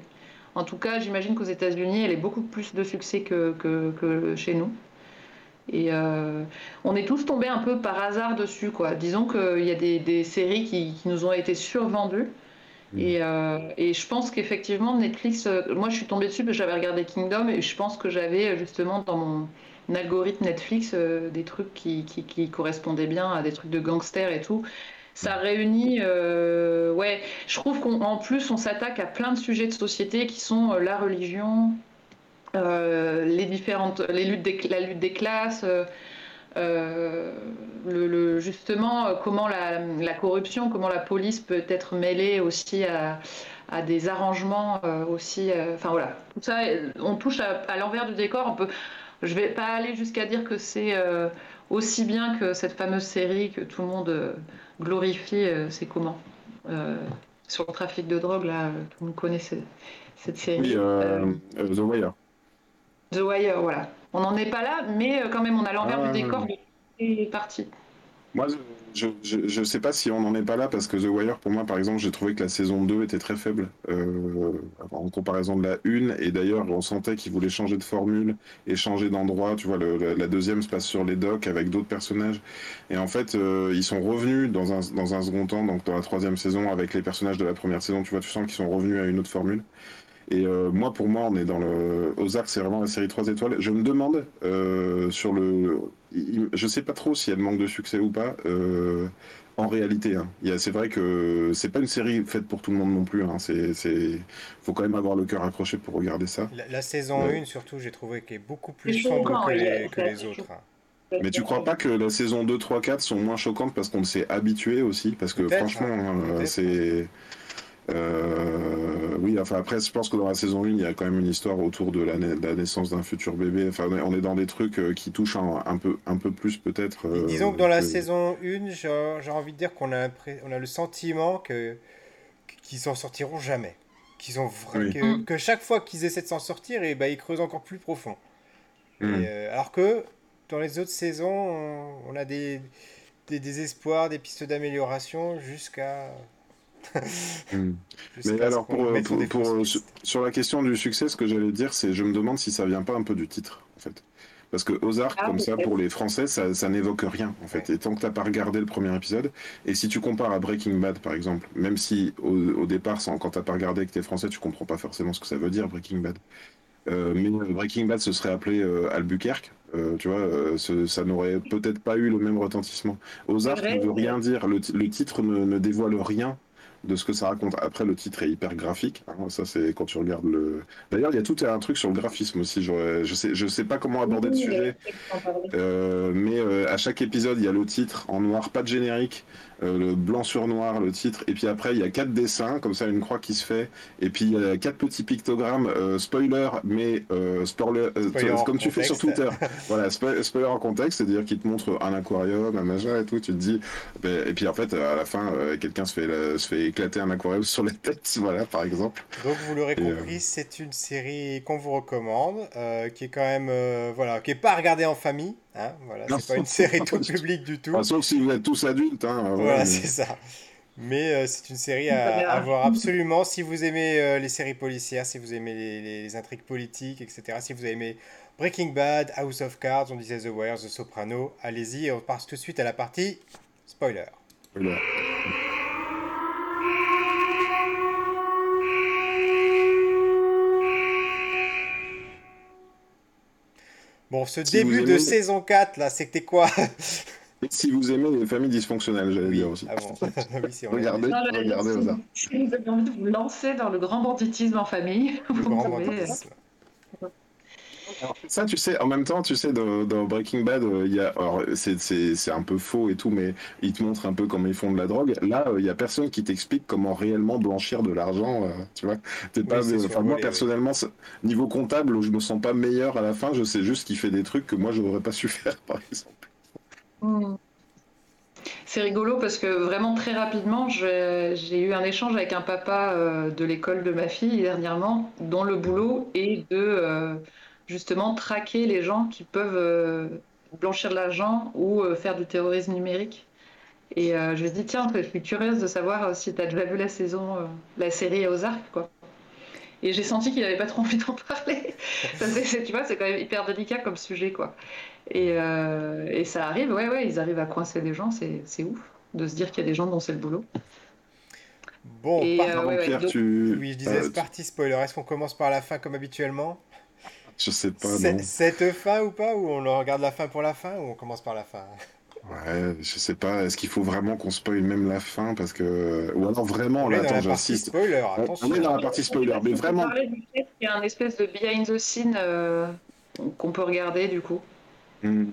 En tout cas, j'imagine qu'aux États-Unis, elle a beaucoup plus de succès que, que, que chez nous. Et euh, on est tous tombés un peu par hasard dessus, quoi. Disons qu'il y a des, des séries qui, qui, nous ont été survendues. Mmh. Et, euh, et, je pense qu'effectivement, Netflix, euh, moi je suis tombée dessus parce que j'avais regardé Kingdom et je pense que j'avais justement dans mon algorithme Netflix euh, des trucs qui, qui, qui, correspondaient bien à des trucs de gangsters et tout. Ça réunit, euh, ouais, je trouve qu'en plus on s'attaque à plein de sujets de société qui sont la religion, euh, les différentes, les luttes des, la lutte des classes, euh, euh, le, le, justement comment la, la, corruption, comment la police peut être mêlée aussi à, à des arrangements aussi. Enfin voilà, tout ça, on touche à, à l'envers du décor. On peut, je vais pas aller jusqu'à dire que c'est aussi bien que cette fameuse série que tout le monde glorifie. c'est comment sur le trafic de drogue là, tout le monde connaît cette, cette série. Oui, The Wire. The Wire, voilà. On n'en est pas là, mais quand même, on a l'envers Ah, du décor des parties. Moi, je, je, je sais pas si on n'en est pas là parce que The Wire, pour moi, par exemple, j'ai trouvé que la saison 2 était très faible euh, en comparaison de la 1. Et d'ailleurs, on sentait qu'ils voulaient changer de formule et changer d'endroit. Tu vois, la, deuxième se passe sur les docks avec d'autres personnages. Et en fait, euh, ils sont revenus dans un, dans un second temps, donc dans la troisième saison, avec les personnages de la première saison. Tu vois, tu sens qu'ils sont revenus à une autre formule. Et euh, moi, pour moi, on est dans le Ozark, c'est vraiment la série 3 étoiles. Je me demande sur le, il- je sais pas trop si elle manque de succès ou pas. euh, en réalité, hein. C'est vrai que c'est pas une série faite pour tout le monde non plus. Hein. C'est, faut quand même avoir le cœur accroché pour regarder ça. La, la saison Ouais. 1, surtout, j'ai trouvé qu'elle est beaucoup plus sombre que les, que autres. hein. Mais tu crois pas que la saison 2, 3, 4 sont moins choquantes parce qu'on s'est habitué aussi? Parce que franchement, hein. euh, c'est. Euh, oui, enfin après, je pense que dans la saison 1, il y a quand même une histoire autour de la, na- de la naissance d'un futur bébé. Enfin, on est- dans des trucs euh, qui touchent un, un peu, un peu plus peut-être. euh, Disons que dans la que- saison 1, j'ai envie de dire qu'on a, l'impré- on a le sentiment que qu'ils s'en sortiront jamais. Qu'ils ont Oui. que, Mm. que chaque fois qu'ils essaient de s'en sortir, et ben, ils creusent encore plus profond. Et, euh, alors que dans les autres saisons, on, on a des, des, des espoirs, des pistes d'amélioration jusqu'à. Hmm. Mais alors, pour, pour, pour, sur, sur la question du succès, ce que j'allais dire, c'est je me demande si ça vient pas un peu du titre, en fait. Parce que Ozark, Ah, comme ça, pour les Français, ça, ça n'évoque rien, en fait. Et tant que t'as pas regardé le premier épisode, et si tu compares à Breaking Bad, par exemple, même si au, au départ, sans, quand t'as pas regardé et que t'es Français, tu comprends pas forcément ce que ça veut dire, Breaking Bad. Euh, mais euh, Breaking Bad se serait appelé euh, Albuquerque, euh, tu vois, euh, ce- ça n'aurait peut-être pas eu le même retentissement. Ozark ne veut rien dire, le, ti- le titre ne, ne dévoile rien de ce que ça raconte. Après, le titre est hyper graphique, hein, ça c'est quand tu regardes le... D'ailleurs, il y a tout un truc sur le graphisme aussi, j'aurais- je sais, je sais pas comment aborder le sujet, euh, mais euh, à chaque épisode, il y a le titre en noir, pas de générique, euh, le blanc sur noir, le titre, et puis après, il y a quatre dessins, comme ça, une croix qui se fait, et puis il y a quatre petits pictogrammes, euh, spoiler, mais euh, spoiler, euh, Spoiler comme tu fais sur. Twitter. <laughs> voilà, spo- spoiler en contexte, c'est-à-dire qu'il te montre un aquarium, un machin et tout, tu te dis, ben, et puis en fait, à la fin, euh, quelqu'un se fait, la- se fait éclater un aquarium sur la tête, <laughs> voilà, par exemple. Donc vous l'aurez euh, compris, c'est une série qu'on vous recommande, euh, qui est quand même, euh, voilà, qui est pas à regarder en famille, hein, voilà, c'est pas <laughs> une série tout public du tout. Sauf si vous êtes tous adultes, hein, Voilà, voilà, mais- c'est ça. Mais euh, c'est une série à, voir absolument si vous aimez euh, les séries policières, si vous aimez les, les- les intrigues politiques, etc. Si vous avez aimé Breaking Bad, House of Cards, on disait The Wire, The Soprano, allez-y et on passe tout de suite à la partie spoiler. voilà. Bon, ce Si début de saison 4, là, c'était quoi? Et <laughs> si vous aimez les familles dysfonctionnelles, j'allais Oui, dire aussi. ah bon. <laughs> Oui. Regardez, Non, regardez si- vous avez envie de vous lancer dans le grand banditisme en famille, Le vous grand pouvez, euh, banditisme. Ça, tu sais, en même temps, tu sais, dans, dans Breaking Bad, euh, il y a, alors, c'est, c'est, c'est un peu faux et tout, mais ils te montrent un peu comment ils font de la drogue. Là, euh, il y a personne qui t'explique comment réellement blanchir de l'argent, euh, tu vois. Pas, enfin, moi, personnellement, niveau comptable, je me sens pas meilleur à la fin. Je sais juste qu'il fait des trucs que moi, je n'aurais pas su faire, par exemple. Hmm. C'est rigolo parce que vraiment très rapidement, j'ai j'ai eu un échange avec un papa euh, de l'école de ma fille dernièrement, dont le boulot est de euh, justement traquer les gens qui peuvent euh, blanchir de l'argent ou euh, faire du terrorisme numérique. Et euh, je lui ai dit, tiens, je suis curieuse de savoir euh, si tu as déjà vu la saison, euh, la série Ozark, quoi. Et j'ai senti qu'il n'avait pas trop envie d'en <laughs> parler. Parce que, c'est- tu vois, c'est quand même hyper délicat comme sujet, quoi. Et, euh, et ça arrive, ouais, ouais, ils arrivent à coincer des gens, c'est c'est ouf de se dire qu'il y a des gens dont c'est le boulot. Bon, Et, par- euh, Pardon, ouais, Pierre, donc- tu. oui, je disais, euh, c'est parti spoiler. Est-ce qu'on commence par la fin comme habituellement? <laughs> je sais pas, non. Cette fin ou pas? Ou on regarde la fin pour la fin? Ou on commence par la fin? Ouais, je sais pas. Est-ce qu'il faut vraiment qu'on spoil même la fin parce que, ou alors vraiment, On là, est dans attends, la partie j'insiste. spoiler, On- attention. on est dans la partie spoiler, mais vraiment. qu'il y a un espèce de behind the scene euh, qu'on peut regarder du coup. Hmm.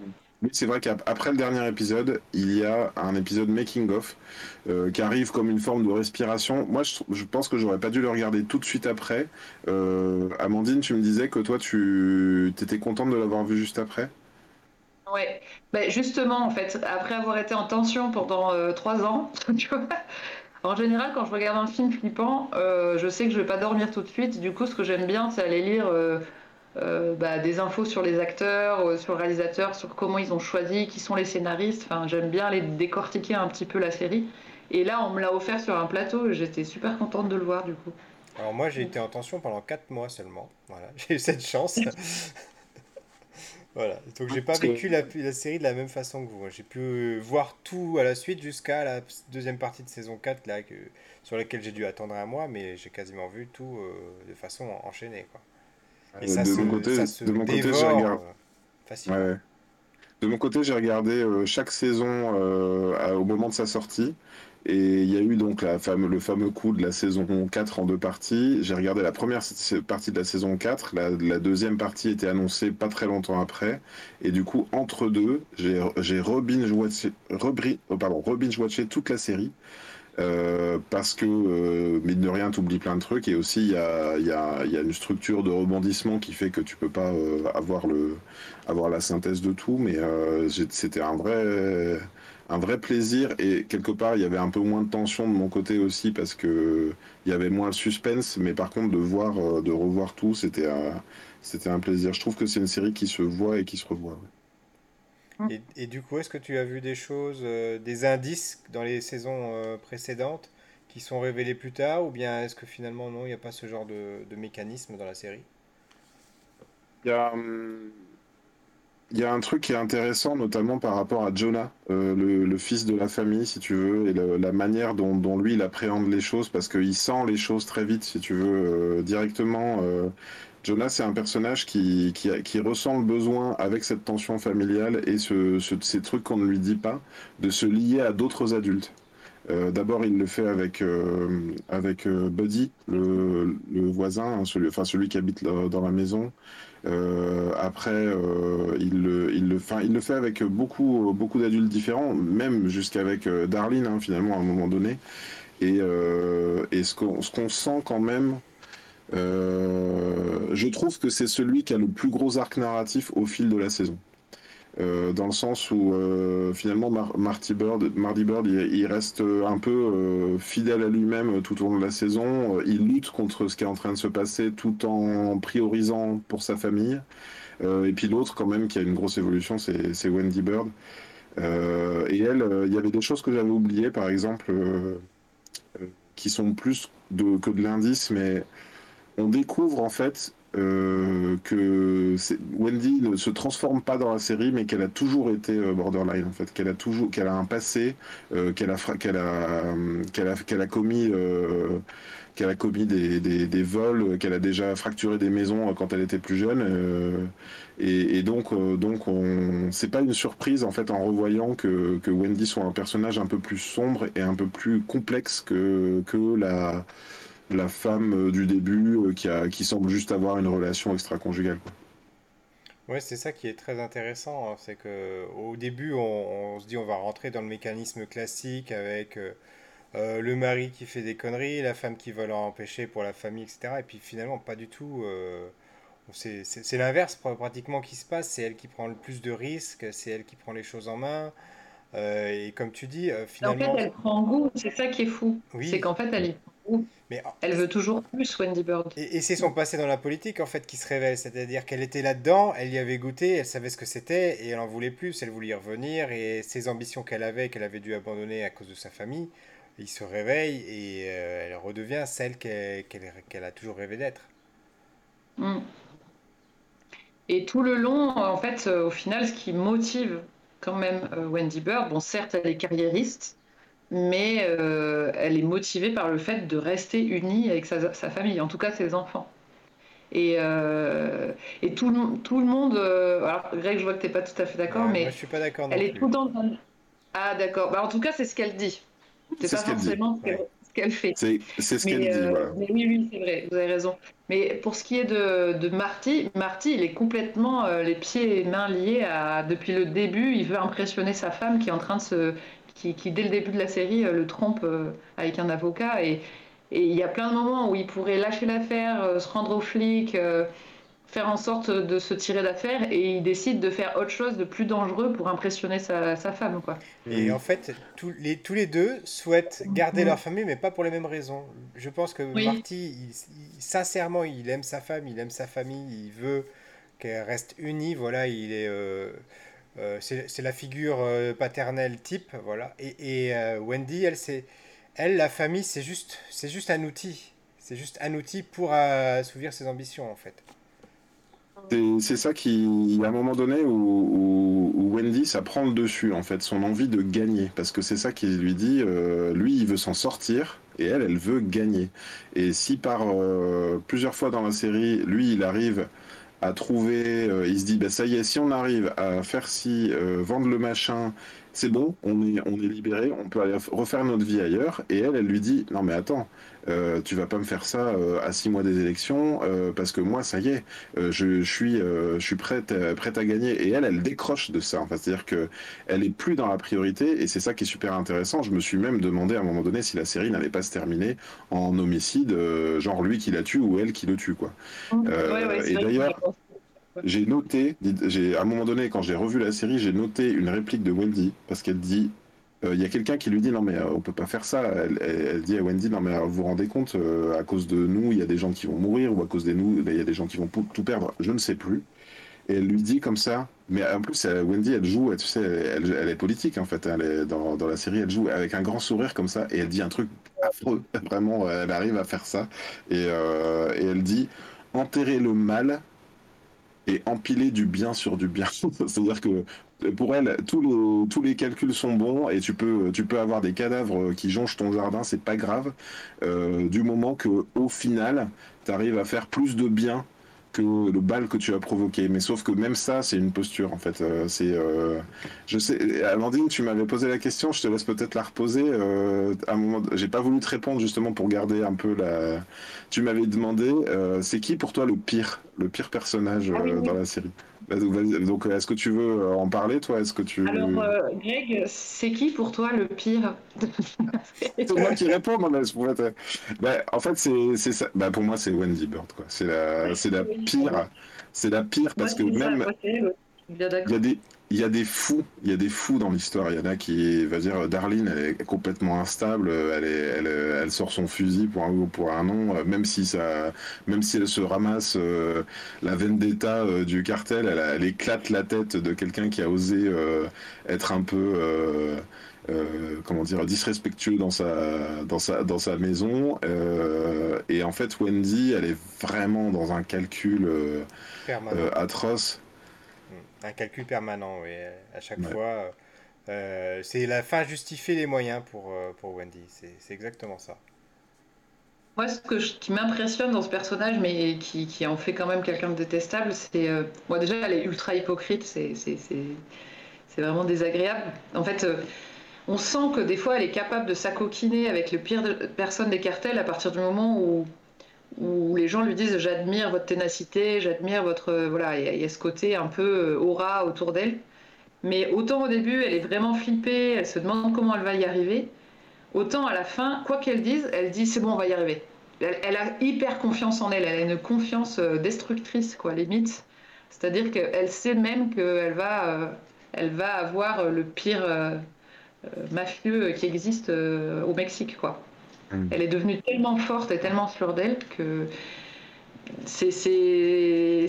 Oui, c'est vrai qu'après le dernier épisode, il y a un épisode making of euh, qui arrive comme une forme de respiration. Moi, je, pense que j'aurais pas dû le regarder tout de suite après. Euh, Amandine, tu me disais que toi, tu étais contente de l'avoir vu juste après? Ouais, ben justement, en fait, après avoir été en tension pendant euh, trois ans, <laughs> tu vois, en général, quand je regarde un film flippant, je sais que je vais pas dormir tout de suite. Du coup, ce que j'aime bien, c'est aller lire euh, bah, des infos sur les acteurs, sur le réalisateur, sur comment ils ont choisi, qui sont les scénaristes. Enfin, j'aime bien les décortiquer un petit peu la série. Et là, on me l'a offert sur un plateau. J'étais super contente de le voir du coup. Alors moi, j'ai été en tension pendant 4 mois seulement. Voilà, <laughs> j'ai eu cette chance. voilà, donc j'ai pas vécu la, la, série de la même façon que vous. J'ai pu voir tout à la suite jusqu'à la deuxième partie de saison 4 là, que, sur laquelle j'ai dû attendre un mois, mais j'ai quasiment vu tout euh, de façon enchaînée. Quoi. Et ça, de se, mon côté, ça se de mon côté, j'ai regardé. Ouais. De mon côté, j'ai regardé euh, chaque saison euh, au moment de sa sortie. Et il y a eu donc la fame, le fameux coup de la saison 4 en deux parties. J'ai regardé la première partie de la saison 4. La, la, deuxième partie était annoncée pas très longtemps après. Et du coup, entre deux, j'ai re-binge-watché oh, pardon, re toute la série. Euh, parce que, euh, mine de rien, tu oublies plein de trucs. Et aussi, il y a, y, a, y a, une structure de rebondissement qui fait que tu peux pas euh, avoir, le, avoir la synthèse de tout. Mais euh, c'était un vrai un vrai plaisir et quelque part il y avait un peu moins de tension de mon côté aussi parce que il y avait moins le suspense mais par contre de voir euh, de revoir tout c'était un, un plaisir je trouve que c'est une série qui se voit et qui se revoit et, et, du coup est-ce que tu as vu des choses euh, des indices dans les saisons euh, précédentes qui sont révélés plus tard ou bien est-ce que finalement non il n'y a pas ce genre de, de mécanisme dans la série? Il y a hum, il y a un truc qui est intéressant, notamment par rapport à Jonah, euh, le, fils de la famille, si tu veux, et la manière dont, lui il appréhende les choses, parce qu'il sent les choses très vite, si tu veux, euh, directement. Euh, Jonah, c'est un personnage qui, qui, ressent le besoin, avec cette tension familiale et ce, ces trucs qu'on ne lui dit pas, de se lier à d'autres adultes. D'abord, il le fait avec, avec Buddy, le, voisin, hein, celui, enfin, celui qui habite dans la maison. Euh, après, euh, il, le, fait avec beaucoup, d'adultes différents, même jusqu'avec euh, Darlene, hein, finalement, à un moment donné. Et, ce qu'on sent quand même, je trouve que c'est celui qui a le plus gros arc narratif au fil de la saison. Euh, dans le sens où euh, finalement Marty Bird, Marty Bird, il, reste un peu euh, fidèle à lui-même tout au long de la saison. il lutte contre ce qui est en train de se passer tout en priorisant pour sa famille. et puis l'autre quand même qui a une grosse évolution, c'est Wendy Bird. et elle, il y avait des choses que j'avais oubliées, par exemple, qui sont plus que de l'indice, mais on découvre en fait euh, que Wendy ne se transforme pas dans la série, mais qu'elle a toujours été euh, borderline en fait, qu'elle a toujours, qu'elle a un passé, euh, qu'elle a, qu'elle a, qu'elle a, commis, qu'elle a commis des, des, des vols, qu'elle a déjà fracturé des maisons quand elle était plus jeune, et, et, donc, donc on, c'est pas une surprise en fait en revoyant que, que Wendy soit un personnage un peu plus sombre et un peu plus complexe que que la la femme euh, du début euh, qui, a, qui semble juste avoir une relation extra-conjugale. Ouais, c'est ça qui est très intéressant. Hein. C'est que au début, on, se dit on va rentrer dans le mécanisme classique avec euh, le mari qui fait des conneries, la femme qui veut empêcher pour la famille, etc. Et puis finalement, pas du tout. c'est l'inverse pratiquement qui se passe. C'est elle qui prend le plus de risques, c'est elle qui prend les choses en main. et comme tu dis, finalement. En fait, elle prend goût. C'est ça qui est fou. C'est qu'en fait, elle y mais, elle veut toujours plus, Wendy Bird. Et, c'est son passé dans la politique, en fait, qui se révèle. C'est-à-dire qu'elle était là-dedans, elle y avait goûté, elle savait ce que c'était, et elle en voulait plus, elle voulait y revenir, et ses ambitions qu'elle avait, qu'elle avait dû abandonner à cause de sa famille, il se réveille, et euh, elle redevient celle qu'elle a toujours rêvé d'être. Mm. Et tout le long, en fait, euh, au final, ce qui motive quand même euh, Wendy Bird, bon, certes, elle est carriériste, mais euh, elle est motivée par le fait de rester unie avec sa, famille, en tout cas ses enfants. Et, euh, et tout, le, tout le monde. Euh, alors, Greg, je vois que tu n'es pas tout à fait d'accord, mais. Moi, je suis pas d'accord. Elle est tout le temps. Ah, d'accord. Bah, en tout cas, c'est ce qu'elle dit. C'est pas forcément ce qu'elle fait. C'est ce qu'elle dit. Voilà. Mais oui, oui, c'est vrai, vous avez raison. Mais pour ce qui est de, de Marty, Marty, il est complètement les pieds et mains liés à. Depuis le début, il veut impressionner sa femme qui est en train de se qui, dès le début de la série, euh, le trompe euh, avec un avocat. Et il y a plein de moments où il pourrait lâcher l'affaire, euh, se rendre aux flics, faire en sorte de se tirer d'affaire, et il décide de faire autre chose de plus dangereux pour impressionner sa, femme. Quoi. Et en fait, tous les, tous les deux souhaitent garder leur famille, mais pas pour les mêmes raisons. Je pense que Marty, sincèrement, il aime sa femme, il aime sa famille, il veut qu'elle reste unie. Voilà, il est. c'est la figure paternelle type, voilà. Et, et Wendy, elle, c'est, elle, la famille, c'est juste, c'est juste un outil. C'est juste un outil pour assouvir ses ambitions, en fait. C'est ça qui, à un moment donné, où, Wendy, ça prend le dessus, en fait, son envie de gagner. Parce que c'est ça qui lui dit, euh, lui, il veut s'en sortir, et elle, elle veut gagner. Et si par euh, plusieurs fois dans la série, lui, il arrive à trouver, euh, il se dit, bah, ça y est, si on arrive à faire ci, vendre le machin, c'est bon, on est, on est libéré, on peut aller refaire notre vie ailleurs. Et elle, elle lui dit, non mais attends, euh, tu vas pas me faire ça euh, à six mois des élections euh, parce que moi ça y est je, suis je suis prête prête à gagner. Et elle elle décroche de ça c'est à dire que elle est plus dans la priorité et c'est ça qui est super intéressant. Je me suis même demandé à un moment donné si la série n'allait pas se terminer en homicide genre lui qui la tue ou elle qui le tue quoi. Et d'ailleurs j'ai noté, j'ai à un moment donné, quand j'ai revu la série, j'ai noté une réplique de Wendy parce qu'elle dit il euh, y a quelqu'un qui lui dit non mais euh, on peut pas faire ça. Elle, dit à Wendy non mais euh, vous vous rendez compte à cause de nous il y a des gens qui vont mourir ou à cause de nous il y a des gens qui vont tout perdre. Je ne sais plus. Et elle lui dit comme ça. Mais en plus Wendy elle joue tu sais elle, est politique en fait. Elle est dans, dans, la série elle joue avec un grand sourire comme ça et elle dit un truc affreux. <laughs> Vraiment elle arrive à faire ça et, et elle dit enterrer le mal et empiler du bien sur du bien. <laughs> C'est-à-dire que pour elle, tous les, tous les calculs sont bons et tu peux, tu peux avoir des cadavres qui jonchent ton jardin, c'est pas grave, euh, du moment que au final, tu arrives à faire plus de bien que le bal que tu as provoqué. Mais sauf que même ça, c'est une posture en fait. Euh, c'est, euh, je sais, Amandine, tu m'avais posé la question, je te laisse peut-être la reposer. à un moment, j'ai pas voulu te répondre justement pour garder un peu la. Tu m'avais demandé, c'est qui pour toi le pire, le pire personnage ah dans la série? Donc, est-ce que tu veux euh, en parler, toi? Est-ce que tu Alors, euh, Greg, c'est qui pour toi le pire? <laughs> C'est moi qui réponds, mon bah, En fait, c'est ça. Bah, pour moi, c'est Wendy Bird. C'est la, c'est la pire. C'est la pire parce que même. Il y a des, il y a des fous, il y a des fous dans l'histoire. Il y en a qui, va dire, Darlene, elle est complètement instable. Elle, est, elle, elle sort son fusil pour un ou pour un nom, même si ça, même si elle se ramasse euh, la vendetta euh, du cartel, elle, éclate la tête de quelqu'un qui a osé euh, être un peu, comment dire, disrespectueux dans sa, dans sa, dans sa maison. et en fait, Wendy, elle est vraiment dans un calcul atroce un calcul permanent, oui. À chaque fois, euh, c'est la fin justifier les moyens pour, euh, pour Wendy. C'est exactement ça. Moi, ce que qui m'impressionne dans ce personnage, mais qui, qui, en fait quand même quelqu'un de détestable, c'est. Euh, moi, déjà, elle est ultra hypocrite, c'est vraiment désagréable. En fait, on sent que des fois, elle est capable de s'acoquiner avec le pire de personne des cartels à partir du moment où où les gens lui disent j'admire votre ténacité, j'admire votre voilà, il y, a ce côté un peu euh, aura autour d'elle. Mais autant au début, elle est vraiment flippée, elle se demande comment elle va y arriver. Autant à la fin, quoi qu'elle dise, elle dit c'est bon, on va y arriver. Elle, a hyper confiance en elle, elle a une confiance euh, destructrice, quoi, limite. C'est-à-dire qu'elle sait même qu'elle va, euh, elle va avoir le pire mafieux qui existe au Mexique, quoi. Mm. Elle est devenue tellement forte et tellement sûre d'elle que c'est.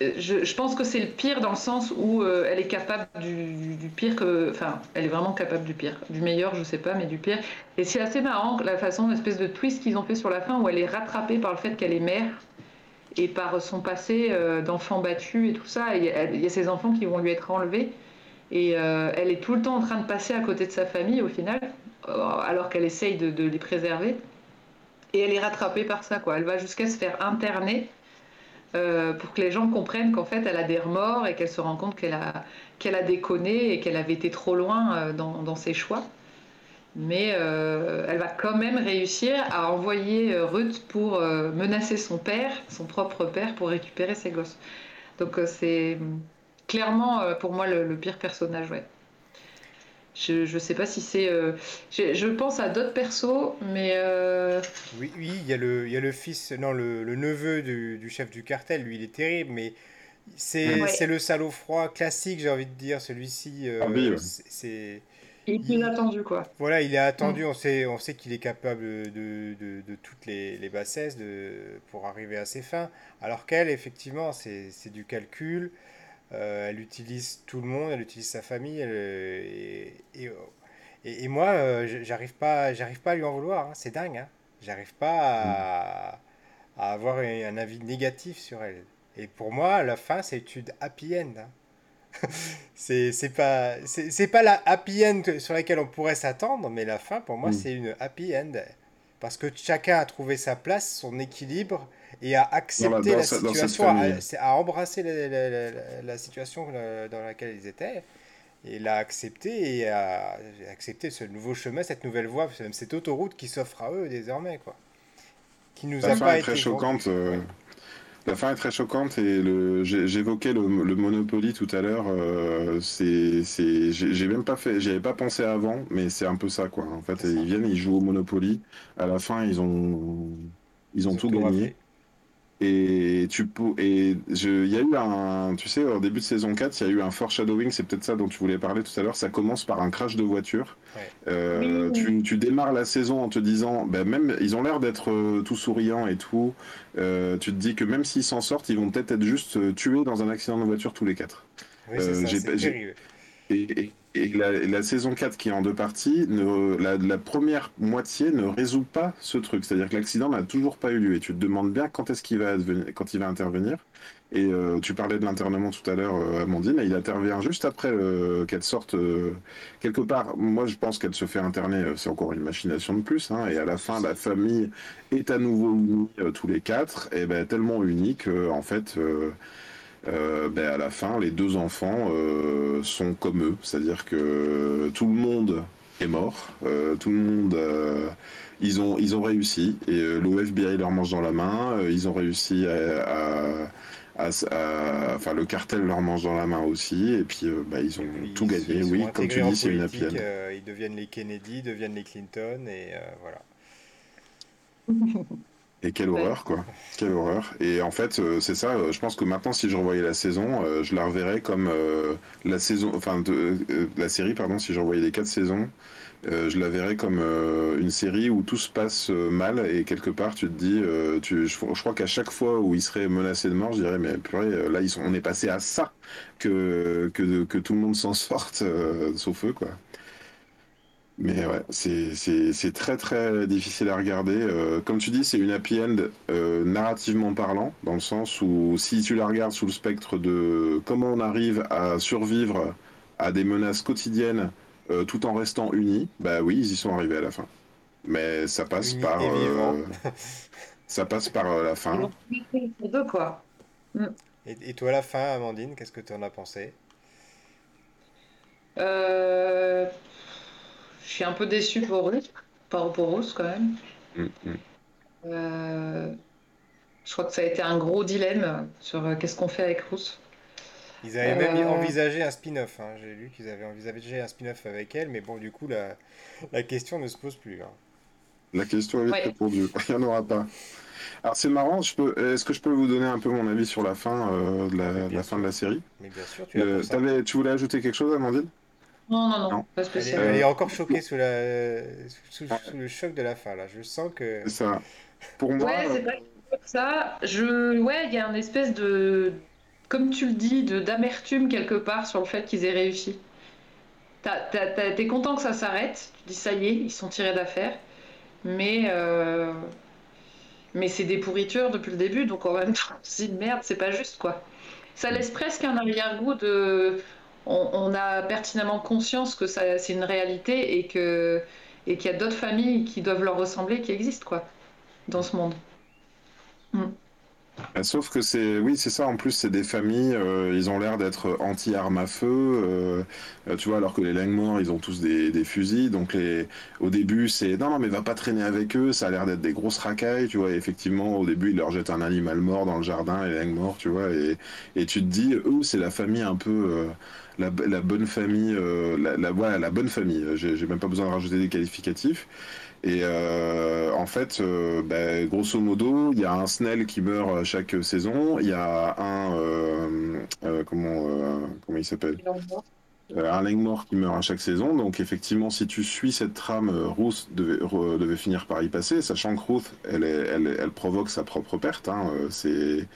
Je, je, pense que c'est le pire dans le sens où euh, elle est capable du, pire que. Enfin, elle est vraiment capable du pire. Du meilleur, je sais pas, mais du pire. Et c'est assez marrant la façon, l'espèce de twist qu'ils ont fait sur la fin où elle est rattrapée par le fait qu'elle est mère et par son passé euh, d'enfant battu et tout ça. Il y a ces enfants qui vont lui être enlevés. Et euh, elle est tout le temps en train de passer à côté de sa famille au final. Euh, alors qu'elle essaye de, les préserver. Et elle est rattrapée par ça, quoi. Elle va jusqu'à se faire interner euh, pour que les gens comprennent qu'en fait, elle a des remords et qu'elle se rend compte qu'elle a, a déconné et qu'elle avait été trop loin euh, dans, ses choix. Mais elle va quand même réussir à envoyer Ruth pour menacer son père, son propre père, pour récupérer ses gosses. Donc c'est clairement pour moi le, le pire personnage, ouais. Je ne sais pas si c'est. Euh, je, pense à d'autres persos, mais. Euh, oui, oui, il y, a le, il y a le fils, non, le, le neveu du, du, chef du cartel, lui, il est terrible, mais c'est c'est le salaud froid classique, j'ai envie de dire, celui-ci. Euh, c'est Il est plus attendu, quoi. Voilà, il est attendu, on sait, on sait qu'il est capable de, de, de toutes les, les bassesses de, pour arriver à ses fins. Alors qu'elle, effectivement, c'est c'est du calcul. Euh, elle utilise tout le monde, elle utilise sa famille. elle, euh, et, et, et- et moi, euh, j'arrive pas, j'arrive pas à lui en vouloir. hein, C'est dingue. Hein. J'arrive pas à, à avoir un, avis négatif sur elle. Et pour moi, la fin, c'est une happy end. hein. <laughs> C'est pas, c'est pas la happy end sur laquelle on pourrait s'attendre, mais la fin, pour moi, Mm. c'est une happy end. Parce que chacun a trouvé sa place, son équilibre, et a accepté dans la sa- situation, a embrassé la, situation euh, dans laquelle ils étaient, et l'a accepté, et a accepté ce nouveau chemin, cette nouvelle voie, même cette autoroute qui s'offre à eux désormais, quoi. Qui nous La a fin pas est été très choquante. euh, La fin est très choquante et j'évoquais le, le Monopoly tout à l'heure. euh, c'est, j'ai même pas fait, j'y avais pas pensé avant, mais c'est un peu ça quoi. En fait, ils viennent, ils jouent au Monopoly. À la fin, ils ont, ils ont Ils ont tout tout gagné. Et tu peux, et je, il y a eu un, tu sais, au début de saison 4, il y a eu un foreshadowing, c'est peut-être ça dont tu voulais parler tout à l'heure. Ça commence par un crash de voiture. Ouais. Euh, Oui. tu, tu démarres la saison en te disant, ben même, ils ont l'air d'être euh, tout souriants et tout. Euh, tu te dis que même s'ils s'en sortent, ils vont peut-être être juste euh, tués dans un accident de voiture tous les quatre. Oui, c'est Euh, ça. Et, et- et la, saison 4 qui est en deux parties, la, première moitié ne résout pas ce truc. C'est-à-dire que l'accident n'a toujours pas eu lieu. Et tu te demandes bien quand est-ce qu'il va, il va intervenir. Et euh, tu parlais de l'internement tout à l'heure, euh, Amandine, et il intervient juste après euh, qu'elle sorte quelque part. Moi, je pense qu'elle se fait interner, c'est encore une machination de plus. hein, et à la fin, la famille est à nouveau unie, tous les quatre, et ben tellement unie que, en fait, euh, ben, à la fin, les deux enfants euh, sont comme eux, c'est-à-dire que tout le monde est mort, euh, tout le monde, euh, ils ont ils ont réussi. Et euh, le FBI leur mange dans la main, euh, ils ont réussi à, à- à- à- enfin le cartel leur mange dans la main aussi. Et puis euh, bah, ils ont Puis, tout ils gagné, oui, comme tu dis, c'est une happy euh, ils deviennent les Kennedy, deviennent les Clinton, et euh, voilà. <laughs> Et quelle Ouais. horreur, quoi. Quelle horreur. Et en fait, euh, c'est ça, euh, je pense que maintenant, si je revoyais la saison, euh, je la reverrais comme la saison, enfin, de, la série, pardon, si je revoyais les quatre saisons, je la verrais comme une série où tout se passe mal et quelque part, tu te dis, tu, je, je crois qu'à chaque fois où ils seraient menacés de mort, je dirais, mais purée, là, ils sont, on est passé à ça, que, que, que tout le monde s'en sorte, sauf eux, quoi. Mais ouais, c'est c'est- c'est très très difficile à regarder. Euh, comme tu dis, c'est une happy end euh, narrativement parlant, dans le sens où si tu la regardes sous le spectre de comment on arrive à survivre à des menaces quotidiennes euh, tout en restant unis, bah oui, ils y sont arrivés à la fin. Mais ça passe Unis par euh, <laughs> ça passe par euh, la fin. Deux, quoi. Et, et toi, la fin, Amandine, qu'est-ce que tu en as pensé? Euh, Je suis un peu déçue pour Ruth, par pour Ruth quand même. Mm, mm. Euh, Je crois que ça a été un gros dilemme sur euh, qu'est-ce qu'on fait avec Ruth. Ils avaient même Euh. envisagé un spin-off. hein. J'ai lu qu'ils avaient envisagé un spin-off avec elle, mais bon, du coup, la, la question ne se pose plus. hein. La question est vite Ouais. répondue. <laughs> Il n'y en aura pas. Alors c'est marrant, je peux, est-ce que je peux vous donner un peu mon avis sur la fin, euh, de la, fin de la série? Mais bien sûr, tu Euh, ça. tu voulais ajouter quelque chose, Amandine? Non, non, non, Non. pas Elle est, spécialement. elle est encore choquée sous, la, sous, sous le choc de la fin, là. Je sens que... C'est ça. Pour moi, Ouais, c'est euh, pas ça. Je... Ouais, il y a un espèce de, comme tu le dis, de d'amertume quelque part sur le fait qu'ils aient réussi. T'as- t'as- t'as- T'es content que ça s'arrête. Tu dis ça y est, ils sont tirés d'affaire. Mais euh, mais c'est des pourritures depuis le début, donc en même temps, c'est une merde, c'est pas juste quoi. Ça laisse presque un arrière-goût de. On, a pertinemment conscience que ça, c'est une réalité et que et qu'il y a d'autres familles qui doivent leur ressembler qui existent quoi dans ce monde. euh, sauf que c'est, oui, c'est ça. En plus, c'est des familles. euh, ils ont l'air d'être anti-armes à feu. euh, euh, tu vois, alors que les Langmore, ils ont tous des, des fusils. Donc les, au début, c'est non, non, mais va pas traîner avec eux. Ça a l'air d'être des grosses racailles. Tu vois, effectivement, au début, ils leur jettent un animal mort dans le jardin, les Langmore. Tu vois, et, et tu te dis, eux, c'est la famille un peu. euh, la, la bonne famille, euh, la, la, voilà, la bonne famille. J'ai même pas besoin de rajouter des qualificatifs. Et euh, en fait, euh, bah, grosso modo, il y a un Snell qui meurt chaque saison. Il y a un euh, euh, comment euh, comment il s'appelle? Un Langmore qui meurt à chaque saison. Donc effectivement, si tu suis cette trame, Ruth devait, devait finir par y passer, sachant que Ruth, elle, elle, elle, provoque sa propre perte. Hein, c'est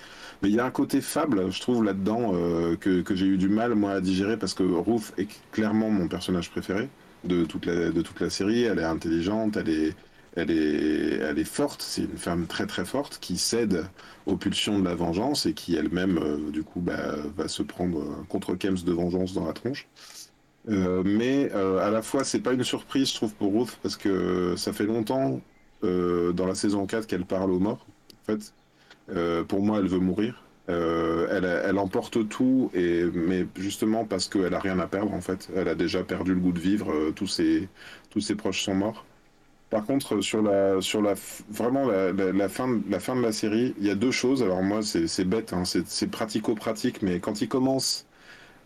mais il y a un côté fable, je trouve, là-dedans, que, que j'ai eu du mal, moi, à digérer, parce que Ruth est clairement mon personnage préféré de toute la, de toute la série. Elle est intelligente, elle est, elle est, elle est forte. C'est une femme très très forte qui cède aux pulsions de la vengeance et qui elle-même, euh, du coup, bah, va se prendre contre Kems de vengeance dans la tronche. Euh, mais euh, à la fois, c'est pas une surprise, je trouve, pour Ruth, parce que ça fait longtemps dans la saison 4 qu'elle parle aux morts. En fait, pour moi, elle veut mourir. Elle, elle, emporte tout, mais justement parce qu'elle a rien à perdre en fait. Elle a déjà perdu le goût de vivre. tous ses tous ses proches sont morts. Par contre, sur la, sur la, vraiment la fin de la série, il y a deux choses. Alors moi, c'est bête, hein, c'est pratico-pratique, mais quand il commence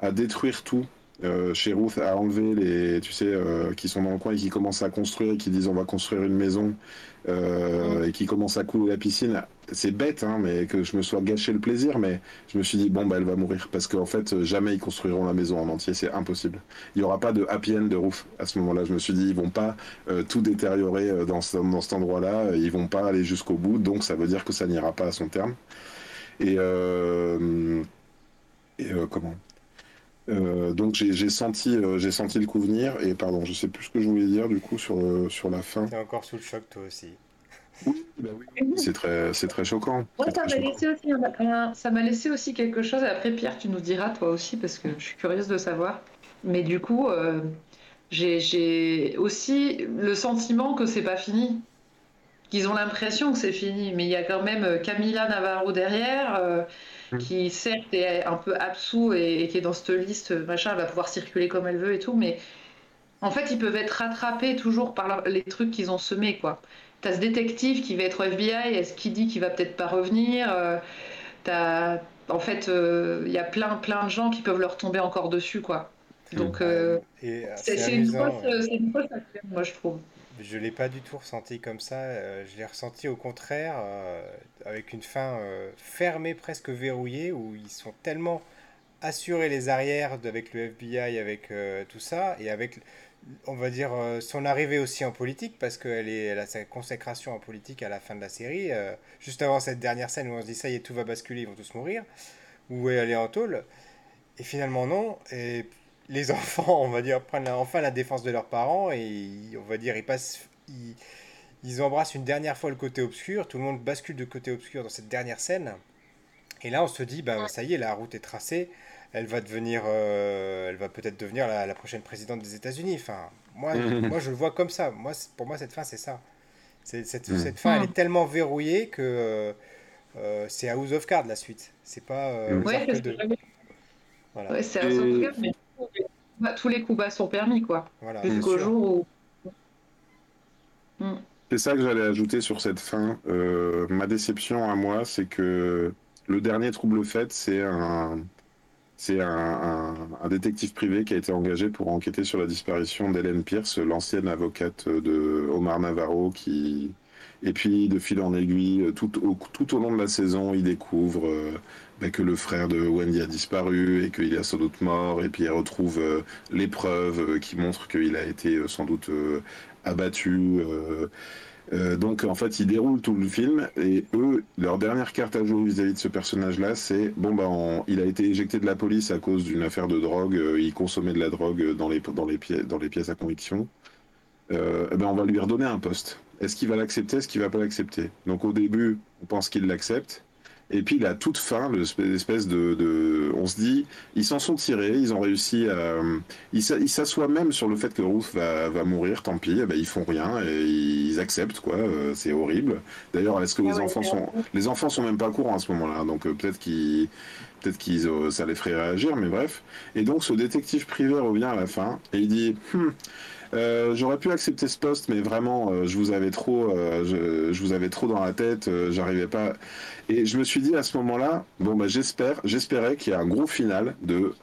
à détruire tout, euh, chez Ruth à enlever les, tu sais, euh, qui sont dans le coin et qui commencent à construire et qui disent on va construire une maison euh, et qui commencent à couler la piscine. C'est bête, hein, mais que je me sois gâché le plaisir, mais je me suis dit bon bah elle va mourir parce qu'en fait jamais ils construiront la maison en entier, c'est impossible. Il n'y aura pas de happy end de Ruth à ce moment-là. Je me suis dit ils vont pas tout détériorer dans, dans cet endroit-là, ils vont pas aller jusqu'au bout, donc ça veut dire que ça n'ira pas à son terme. Et, et comment? Euh, donc j'ai senti, euh, j'ai senti le coup venir et pardon, je sais plus ce que je voulais dire du coup sur, euh, sur la fin. T'es encore sous le choc toi aussi. Oui, bah oui. c'est très, c'est très choquant. ça m'a laissé aussi, ça m'a laissé aussi quelque chose. Après Pierre, tu nous diras toi aussi parce que je suis curieuse de savoir. Mais du coup, j'ai aussi le sentiment que c'est pas fini. Qu'ils ont l'impression que c'est fini, mais il y a quand même Camila Navarro derrière. Qui certes est un peu absous et, qui est dans cette liste, machin, elle va pouvoir circuler comme elle veut et tout, mais en fait, ils peuvent être rattrapés toujours par les trucs qu'ils ont semés, quoi. T'as ce détective qui va être au FBI, est-ce qu'il dit qu'il va peut-être pas revenir euh, T'as, en fait, il euh, y a plein, plein de gens qui peuvent leur tomber encore dessus, quoi. Donc, euh, c'est, une fausse, une fausse moi, je trouve. Je l'ai pas du tout ressenti comme ça. Euh, je l'ai ressenti au contraire euh, avec une fin euh, fermée, presque verrouillée, où ils sont tellement assurés les arrières avec le FBI, avec tout ça, et avec, on va dire, son arrivée aussi en politique, parce qu'elle elle a sa consécration en politique à la fin de la série, juste avant cette dernière scène où on se dit ça y est, tout va basculer, ils vont tous mourir, où elle est en tôle. Et finalement non. Et les <laughs> enfants, on va dire, prennent enfin la défense de leurs parents et on va dire, ils passent, embrassent une dernière fois le côté obscur. Tout le monde bascule de côté obscur dans cette dernière scène. Et là, on se dit, ben ça y est, la route est tracée. Elle va devenir, euh, elle va peut-être devenir la, prochaine présidente des États-Unis. Enfin, moi, <laughs> moi, je le vois comme ça. Moi, pour moi, cette fin, c'est ça. Cette, cette, fin, elle est tellement verrouillée que euh, c'est House of Cards la suite. C'est pas. Euh, ouais, c'est House of Cards, mais tous les coups bas sont permis, quoi. Jusqu'au jour où. C'est ça que j'allais ajouter sur cette fin. Euh, ma déception à moi, c'est que le dernier trouble fait, c'est un, détective privé qui a été engagé pour enquêter sur la disparition d'Hélène Pierce, l'ancienne avocate de Omar Navarro, qui et puis de fil en aiguille, tout au, tout au long de la saison, il découvre euh, que le frère de Wendy a disparu et qu'il est sans doute mort, et puis il retrouve euh, les preuves euh, qui montrent qu'il a été euh, sans doute abattu. donc en fait, ils déroulent tout le film et eux, leur dernière carte à jouer vis-à-vis de ce personnage-là, c'est bon bah il a été éjecté de la police à cause d'une affaire de drogue, il consommait de la drogue dans les dans les pièces dans les pièces à conviction. Ben on va lui redonner un poste. Est-ce qu'il va l'accepter Est-ce qu'il va pas l'accepter? Donc au début, on pense qu'il l'accepte. Et puis, à toute fin, l'espèce de, de, On se dit, ils s'en sont tirés, ils ont réussi à. Ils s'assoient même sur le fait que Ruth va, va mourir, tant pis, eh ben, ils font rien et ils acceptent, quoi. Euh, c'est horrible. D'ailleurs, est-ce que les ah enfants sont. Les enfants sont même pas au courant à ce moment-là, donc euh, peut-être qu'ils. Peut-être qu'ils, euh, ça les ferait réagir, mais bref. Et donc, ce détective privé revient à la fin et il dit hmm, euh, j'aurais pu accepter ce poste, mais vraiment, euh, je vous avais trop, euh, je, vous avais trop dans la tête, j'arrivais pas. Et je me suis dit à ce moment-là, bon bah j'espère, j'espérais qu'il y ait un gros final de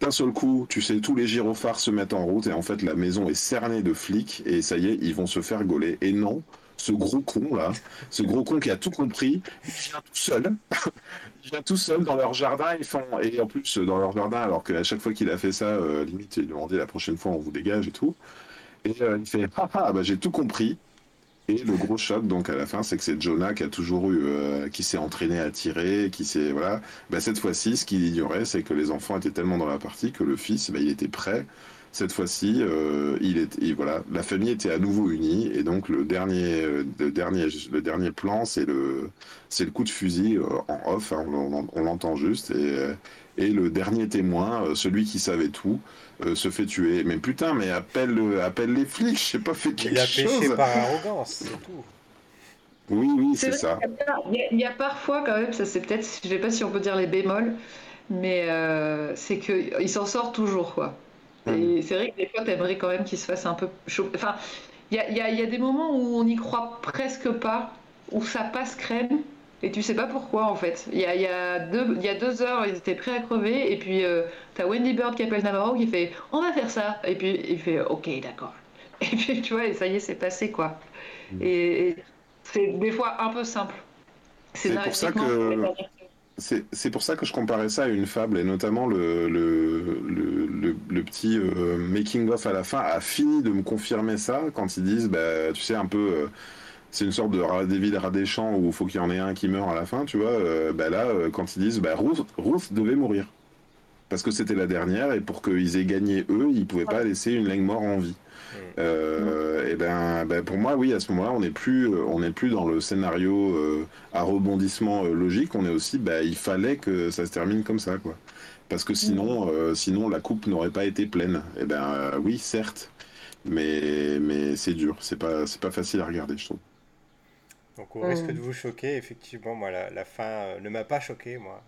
d'un seul coup, tu sais, tous les gyrophares se mettent en route et en fait la maison est cernée de flics et ça y est, ils vont se faire gauler. Et non, ce gros con là, ce gros con qui a tout compris, il vient tout seul, <laughs> il vient tout seul dans leur jardin, ils font, et en plus dans leur jardin, alors qu'à chaque fois qu'il a fait ça, euh, limite il demandait la prochaine fois on vous dégage et tout, et euh, il fait ah, ah bah j'ai tout compris. Et le gros choc, donc à la fin, c'est que c'est Jonah qui a toujours eu, euh, qui s'est entraîné à tirer, qui s'est voilà. Bah, cette fois-ci, ce qu'il ignorait, c'est que les enfants étaient tellement dans la partie que le fils, bah, il était prêt cette fois-ci, euh, il est, voilà, la famille était à nouveau unie et donc le dernier, le dernier, le dernier plan, c'est le, c'est le coup de fusil euh, en off, hein, on, l'entend juste et, euh, et le dernier témoin, celui qui savait tout, se fait tuer. Mais putain, mais appelle, appelle les flics, je sais pas fait quelque chose. Il a péché par arrogance, c'est tout. Oui, oui, c'est ça. Il y, a, parfois quand même, ça c'est peut-être, je sais pas si on peut dire les bémols, mais c'est qu'il s'en sort toujours quoi. Mm. c'est vrai que des fois, t'aimerais quand même qu'il se fasse un peu chaud. Enfin, il y a, y, a, y a, des moments où on n'y croit presque pas, où ça passe crème, et tu sais pas pourquoi en fait. Il y a, y, a deux, y a deux heures, ils étaient prêts à crever, et puis euh, t'as Wendy Bird qui appelle Navarro qui fait On va faire ça, et puis il fait Ok, d'accord. <laughs> Et puis tu vois, et ça y est, c'est passé quoi. Mm. Et, c'est des fois un peu simple. C'est pour ça que c'est pour ça que je comparais ça à une fable, et notamment le, le, le, petit euh, making-of à la fin a fini de me confirmer ça quand ils disent, bah, tu sais, un peu, euh, c'est une sorte de David Radéchamp où il faut qu'il y en ait un qui meurt à la fin, tu vois. Euh, bah là, quand ils disent, bah, Ruth, Ruth devait mourir. Parce que c'était la dernière, et pour qu'ils aient gagné eux, ils pouvaient pas laisser une langue mort en vie. Euh, et ben, ben, pour moi, oui, à ce moment-là, on n'est plus, euh, on n'est plus dans le scénario euh, à rebondissement logique. On est aussi, ben, il fallait que ça se termine comme ça, quoi. Parce que sinon, mm. sinon la coupe n'aurait pas été pleine. Et ben, oui, certes, mais, mais c'est dur. C'est pas, c'est pas facile à regarder, je trouve. Donc, au risque mm. de vous choquer, effectivement, moi, la, la fin ne m'a pas choqué, moi.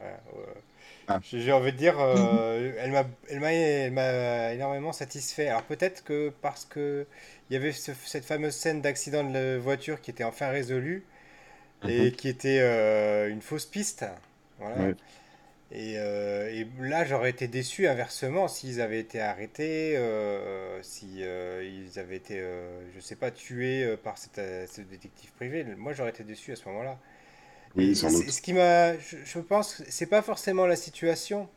Ah. J'ai envie de dire, euh, <laughs> elle m'a, énormément satisfait. Alors peut-être que parce que il y avait cette fameuse scène d'accident de voiture qui était enfin résolue et mhm. qui était euh, une fausse piste. Voilà. Et, euh, et, là, j'aurais été déçu inversement s'ils avaient été arrêtés, si ils avaient été, je sais pas, tués par cette, ce détective privé. Moi, j'aurais été déçu à ce moment-là. Ce qui m'a, je, pense, c'est pas forcément la situation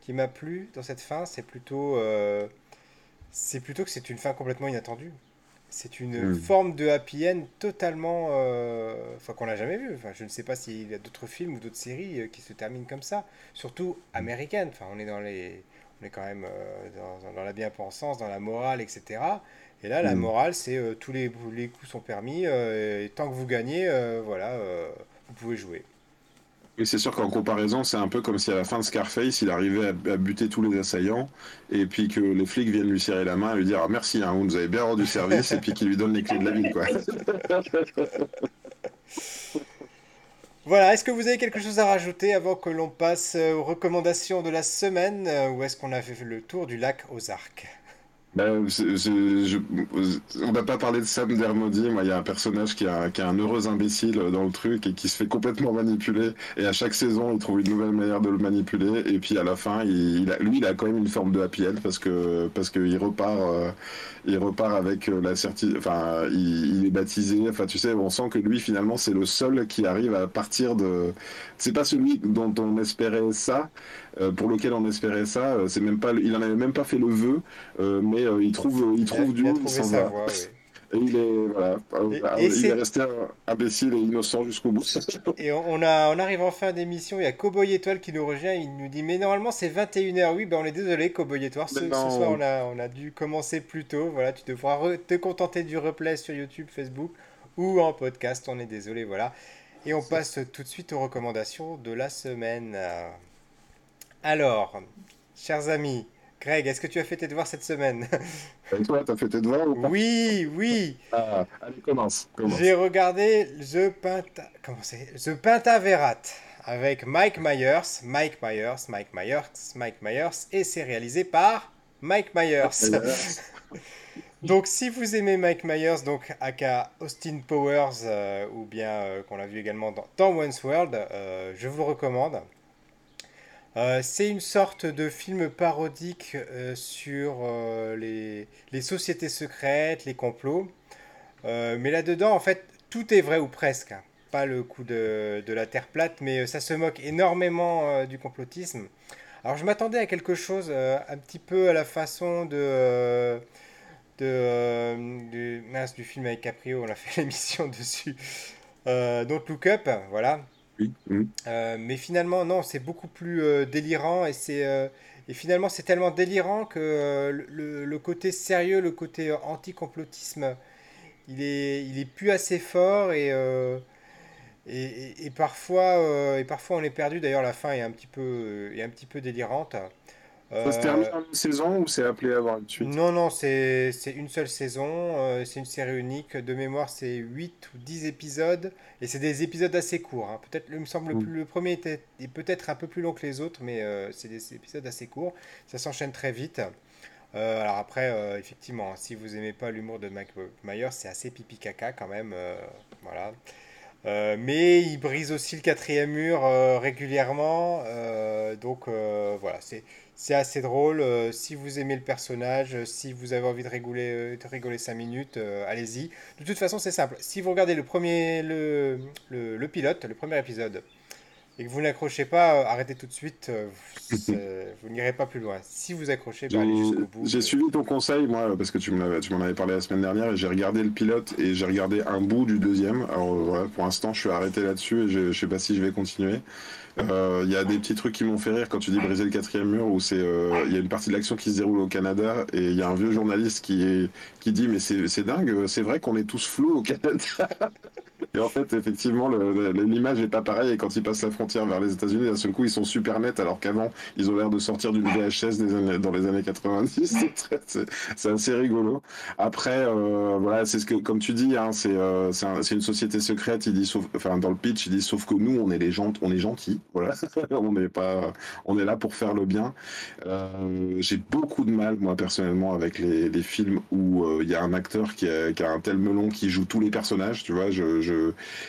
qui m'a plu dans cette fin, c'est plutôt, euh, c'est plutôt que c'est une fin complètement inattendue. C'est une hmm. forme de happy end totalement, euh, enfin qu'on n'a jamais vu. Enfin, je ne sais pas s'il y a d'autres films ou d'autres séries euh, qui se terminent comme ça, surtout américaines. Enfin, on est dans les, on est quand même dans, dans, la bien-pensance, dans la morale, etc. Et là, la hmm. morale, c'est tous les, les coups sont permis. et tant que vous gagnez, voilà vous pouvez jouer. Et c'est sûr qu'en comparaison, c'est un peu comme si à la fin de Scarface, il arrivait à, buter tous les assaillants, et puis que les flics viennent lui serrer la main et lui dire ah, merci, hein, vous nous avez bien rendu service, et puis qu'il lui donne les clés de la ville. Quoi. <laughs> Voilà, est-ce que vous avez quelque chose à rajouter avant que l'on passe aux recommandations de la semaine, ou est-ce qu'on a fait le tour du lac aux arcs? Ben, je, on n'a pas parlé de Sam Dermody. Moi, il y a un personnage qui a, qui un heureux imbécile dans le truc et qui se fait complètement manipuler. Et à chaque saison, il trouve une nouvelle manière de le manipuler. Et puis à la fin, il, a, lui, il a quand même une forme de happy end parce que parce qu'il repart, euh, il repart avec euh, la certitude. Enfin, il, est baptisé. Enfin, tu sais, on sent que lui, finalement, c'est le seul qui arrive à partir de. C'est pas celui dont on espérait ça. Euh, pour lequel on espérait ça. Euh, c'est même pas, il en avait même pas fait le vœu, euh, mais il trouve, il trouve du monde, il s'en va. <laughs> Et il est, voilà, il est... resté imbécile et innocent jusqu'au bout. <laughs> et on, a, on arrive en fin d'émission, il y a Cowboy Étoile qui nous rejoint, il nous dit Mais normalement c'est 21h. Oui, ben on est désolé, Cowboy Étoile. Ce, ce, soir on a, on a dû commencer plus tôt. Voilà, tu devras te contenter du replay sur YouTube, Facebook ou en podcast. On est désolé, voilà. Et on passe tout de suite aux recommandations de la semaine. Alors, chers amis, Greg, est-ce que tu as fait tes devoirs cette semaine? <laughs> Et toi, tu as fait tes devoirs ou pas? Oui, oui. Ah, allez, commence. J'ai regardé The Pinta... Comment c'est? The Pentaverat avec Mike Myers, Mike Myers, Mike Myers, Mike Myers, et c'est réalisé par Mike Myers. <laughs> donc, si vous aimez Mike Myers, donc aka Austin Powers, euh, ou bien euh, qu'on l'a vu également dans, dans One's World, euh, je vous recommande. Euh, c'est une sorte de film parodique euh, sur euh, les, sociétés secrètes, les complots. mais là-dedans, en fait, tout est vrai ou presque. Hein. Pas le coup de, la Terre plate, mais ça se moque énormément du complotisme. Alors je m'attendais à quelque chose un petit peu à la façon de mince, du film avec Caprio, on a fait <laughs> l'émission dessus. Don't Look Up, voilà. Oui. Euh, mais finalement, non, c'est beaucoup plus euh, délirant et c'est euh, et finalement c'est tellement délirant que le, côté sérieux, le côté anti-complotisme, il est il est plus assez fort et et, et, parfois et parfois on est perdu. D'ailleurs, la fin est un petit peu est un petit peu délirante. Ça se termine en une saison ou c'est appelé à avoir une suite? Non, non, c'est une seule saison. Euh, c'est une série unique. De mémoire, c'est 8 ou 10 épisodes. Et c'est des épisodes assez courts. Hein. Peut-être, il me semble, le, le premier était, est peut-être un peu plus long que les autres, mais euh, c'est des épisodes assez courts. Ça s'enchaîne très vite. Euh, alors après, effectivement, si vous aimez pas l'humour de Mike Myers, c'est assez pipi caca quand même. voilà. mais il brise aussi le quatrième mur régulièrement. donc voilà, c'est c'est assez drôle. Euh, si vous aimez le personnage, euh, si vous avez envie de rigoler, euh, de rigoler 5 minutes, allez-y. De toute façon, c'est simple. Si vous regardez le premier, le, le, pilote, le premier épisode, et que vous n'accrochez pas, arrêtez tout de suite. <laughs> vous n'irez pas plus loin. Si vous accrochez, bah, allez jusqu'au bout. J'ai suivi ton conseil, moi, parce que tu m'en avais parlé la semaine dernière, et j'ai regardé le pilote et j'ai regardé un bout du deuxième. Alors voilà, pour l'instant, je suis arrêté là-dessus et je ne sais pas si je vais continuer. Euh, il y a des petits trucs qui m'ont fait rire quand tu dis briser le quatrième mur, où c'est euh, il y a une partie de l'action qui se déroule au Canada et il y a un vieux journaliste qui qui dit mais c'est dingue, c'est vrai qu'on est tous flous au Canada. Et en fait, effectivement, l'image est pas pareille. Et quand ils passent la frontière vers les États-Unis, d'un seul coup, ils sont super nets, alors qu'avant, ils ont l'air de sortir d'une VHS des dans les années 90. <laughs> C'est assez rigolo. Après, euh, voilà, c'est ce que, comme tu dis, hein, c'est euh, c'est une société secrète. Il dit, sauf, enfin, dans le pitch, il dit, sauf que nous, on est les gens, on est gentils. Voilà, <laughs> on n'est pas, on est là pour faire le bien. Euh, J'ai beaucoup de mal, moi, personnellement, avec les, les films où euh, il y a un acteur qui a, qui a, un tel melon qui joue tous les personnages. Tu vois, je, je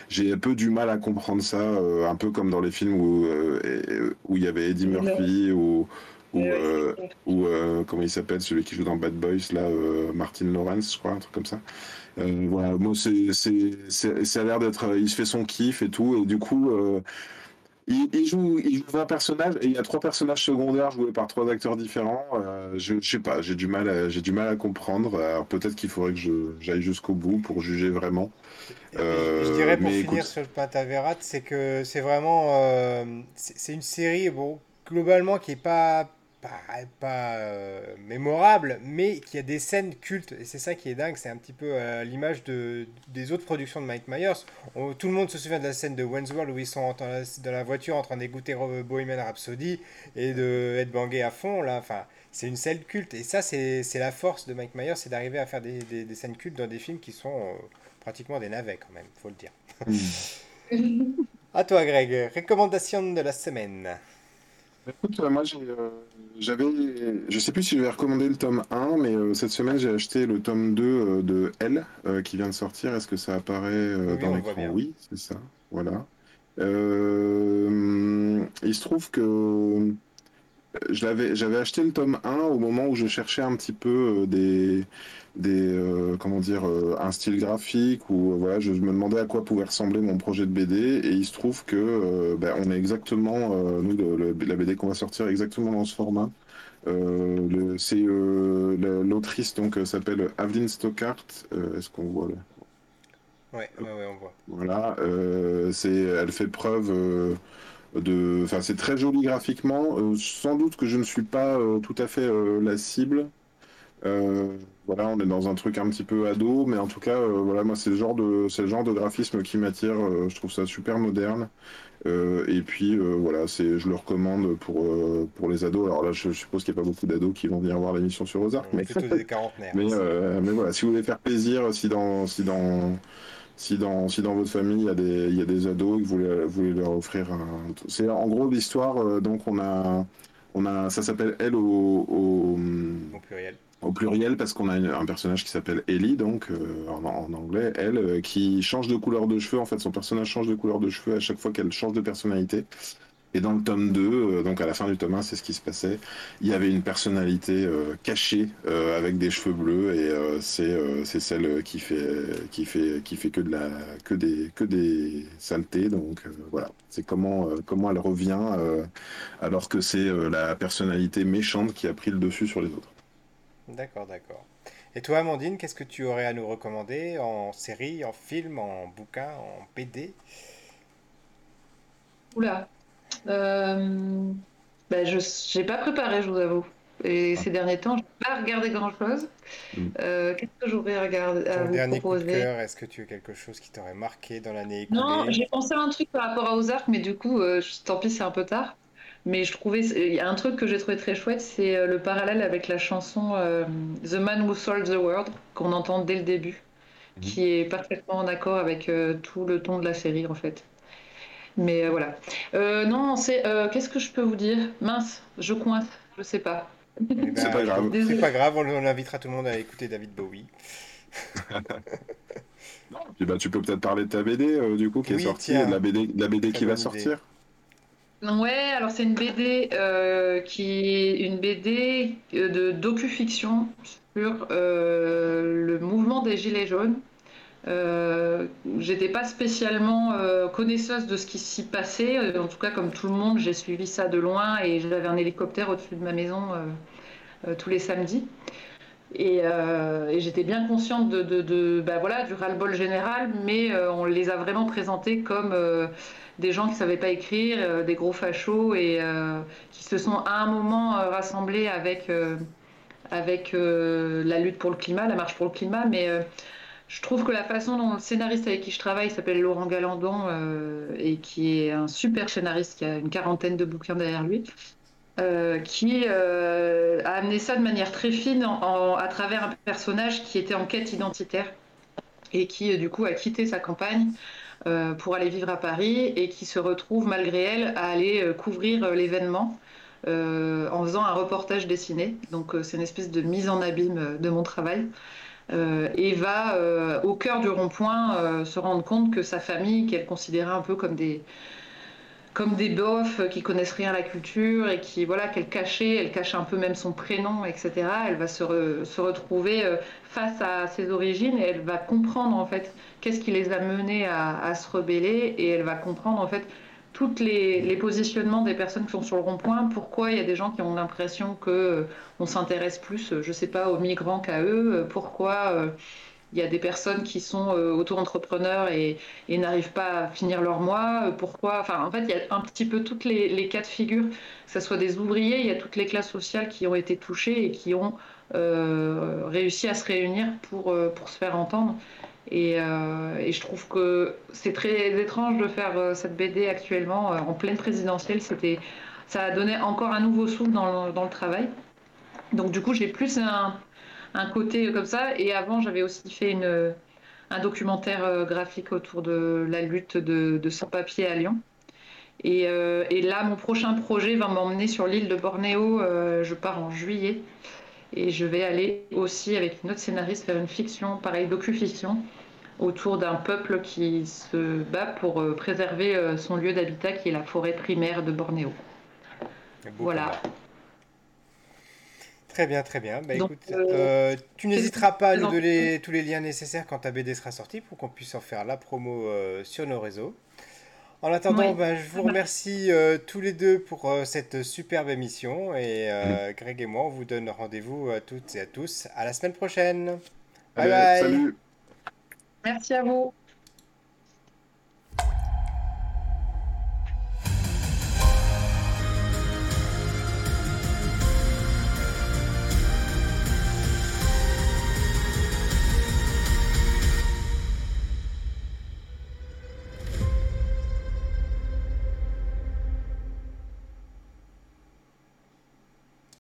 j'ai un peu du mal à comprendre ça, euh, un peu comme dans les films où euh, où il y avait Eddie Murphy ou ou, euh, comment il s'appelle celui qui joue dans Bad Boys là, Martin Lawrence, je crois, un truc comme ça. voilà, moi c'est c'est ça a l'air d'être, il se fait son kiff et tout, et du coup. Il, joue, il joue 20 personnages et il y a trois personnages secondaires joués par trois acteurs différents. je, je sais pas, j'ai du mal, j'ai du mal à comprendre. Alors peut-être qu'il faudrait que j'aille jusqu'au bout pour juger vraiment je dirais euh, pour finir sur le Pataverat, c'est que c'est vraiment euh, c'est une série bon globalement qui est pas pas, pas euh, mémorable, mais qui a des scènes cultes. Et c'est ça qui est dingue, c'est un petit peu à l'image de, des autres productions de Mike Myers. tout le monde se souvient de la scène de World où ils sont dans la, voiture en train d'écouter Bohemian Rhapsody et de être à fond. Là. Enfin, c'est une scène culte. Et ça, c'est la force de Mike Myers, c'est d'arriver à faire des, des, des, scènes cultes dans des films qui sont pratiquement des navets quand même, faut le dire. Hmm. <laughs> à toi Greg, recommandation de la semaine. Écoute, euh, moi euh, j'avais, je sais plus si je vais recommander le tome 1, mais euh, cette semaine j'ai acheté le tome 2 de L qui vient de sortir. Est-ce que ça apparaît dans l'écran? Oui, c'est ça. Voilà. il se trouve que j'avais acheté le tome 1 au moment où je cherchais un petit peu des des euh, comment dire euh, un style graphique ou euh, voilà je me demandais à quoi pouvait ressembler mon projet de BD et il se trouve que ben, on est exactement nous la BD qu'on va sortir exactement dans ce format. C'est l'autrice donc s'appelle Aveline Stockart est-ce qu'on voit là ouais, ouais, ouais, on voit. Voilà c'est elle fait preuve de enfin c'est très joli graphiquement. Sans doute que je ne suis pas tout à fait la cible. Euh, voilà, on est dans un truc un petit peu ado, mais en tout cas, euh, voilà, moi c'est le genre de c'est le genre de graphisme qui m'attire. Euh, je trouve ça super moderne. et puis voilà, c'est je le recommande pour pour les ados. Alors là, je, suppose qu'il n'y a pas beaucoup d'ados qui vont venir voir l'émission sur Ozark, mais des quarantenaires. Mais, mais voilà, si vous voulez faire plaisir, si dans si dans si dans, si dans votre famille il y a des, il y a des ados et que vous voulez, vous voulez leur offrir un. C'est en gros l'histoire, donc on a, on a, ça s'appelle Elle au, au, au pluriel au pluriel parce qu'on a un personnage qui s'appelle Ellie, donc euh, en, anglais, elle, euh, qui change de couleur de cheveux. En fait, son personnage change de couleur de cheveux à chaque fois qu'elle change de personnalité. Et dans le tome 2, euh, donc à la fin du tome 1, c'est ce qui se passait. Il y avait une personnalité cachée avec des cheveux bleus et c'est c'est celle qui fait qui fait qui fait que de la que des que des saletés. Donc voilà, c'est comment comment elle revient alors que c'est la personnalité méchante qui a pris le dessus sur les autres. D'accord, d'accord. Et toi, Amandine, qu'est-ce que tu aurais à nous recommander en série, en film, en bouquin, en PD Oula, euh, ben je n'ai pas préparé, je vous avoue. Et ah. ces derniers temps, je n'ai pas regardé grand-chose. Mm. Euh, qu'est-ce que j'aurais regardé à Ton dernier coup de cœur, est-ce que tu as quelque chose qui t'aurait marqué dans l'année écoulée? Non, j'ai pensé à un truc par rapport à Ozark, mais du coup, euh, tant pis, c'est un peu tard. Mais je trouvais, il y a un truc que j'ai trouvé très chouette, c'est euh, le parallèle avec la chanson The Man Who Sold the World, qu'on entend dès le début, mm. qui est parfaitement en accord avec tout le ton de la série, en fait. Mais euh, voilà. Euh, non, c'est. Euh, qu'est-ce que je peux vous dire? Mince, je coince, je sais pas. Eh ben, c'est pas grave. C'est pas grave, on, invitera tout le monde à écouter David Bowie. <laughs> bah, tu peux peut-être parler de ta BD, du coup, qui est sortie, de la BD, la BD qui va sortir. Ouais, alors c'est une BD qui est une BD de docu-fiction sur le mouvement des Gilets jaunes. Euh, j'étais pas spécialement euh, connaisseuse de ce qui s'y passait. Euh, en tout cas, comme tout le monde, j'ai suivi ça de loin et j'avais un hélicoptère au-dessus de ma maison tous les samedis. Et, j'étais bien consciente de, bah voilà, du ras-le-bol général, mais on les a vraiment présentés comme des gens qui ne savaient pas écrire, des gros fachos, et qui se sont à un moment rassemblés avec, avec la lutte pour le climat, la marche pour le climat, mais je trouve que la façon dont le scénariste avec qui je travaille s'appelle Laurent Galandon euh, et qui est un super scénariste qui a une quarantaine de bouquins derrière lui, euh, qui euh, a amené ça de manière très fine à travers un personnage qui était en quête identitaire et qui du coup a quitté sa campagne pour aller vivre à Paris et qui se retrouve malgré elle à aller couvrir l'événement. en faisant un reportage dessiné. Donc c'est une espèce de mise en abîme de mon travail. Euh, et va euh, au cœur du rond-point euh, se rendre compte que sa famille, qu'elle considérait un peu comme des comme des bofs qui connaissent rien à la culture et qui voilà qu'elle cachait, elle cache un peu même son prénom, etc. Elle va se, se retrouver face à ses origines et elle va comprendre en fait qu'est-ce qui les a menés à, se rebeller et elle va comprendre en fait tous les, positionnements des personnes qui sont sur le rond-point, pourquoi il y a des gens qui ont l'impression que euh, on s'intéresse plus, euh, je sais pas, aux migrants qu'à eux, euh, pourquoi il y a des personnes qui sont auto-entrepreneurs et, n'arrivent pas à finir leur mois, pourquoi, enfin en fait il y a un petit peu toutes les, cas de figure, que ce soit des ouvriers, il y a toutes les classes sociales qui ont été touchées et qui ont réussi à se réunir pour, pour se faire entendre. Euh, et, je trouve que c'est très étrange de faire euh, cette BD actuellement euh, en pleine présidentielle. C'était, ça a donné encore un nouveau souffle dans le, travail. Donc du coup, j'ai plus un, côté comme ça. Et avant, j'avais aussi fait une, un documentaire graphique autour de la lutte de, sans-papiers à Lyon. Et, et, là, mon prochain projet va m'emmener sur l'île de Bornéo. je pars en juillet. Et je vais aller aussi avec une autre scénariste faire une fiction, pareil, docu-fiction, autour d'un peuple qui se bat pour euh, préserver euh, son lieu d'habitat qui est la forêt primaire de Bornéo. Voilà. Très bien, très bien. Bah, écoute, euh, tu n'hésiteras pas à nous donner tous les liens nécessaires quand ta BD sera sortie pour qu'on puisse en faire la promo sur nos réseaux. En attendant, bah, je vous remercie tous les deux pour cette superbe émission et mm. Greg et moi, on vous donne rendez-vous à toutes et à tous à la semaine prochaine. Bye bye. Salut. Merci à vous.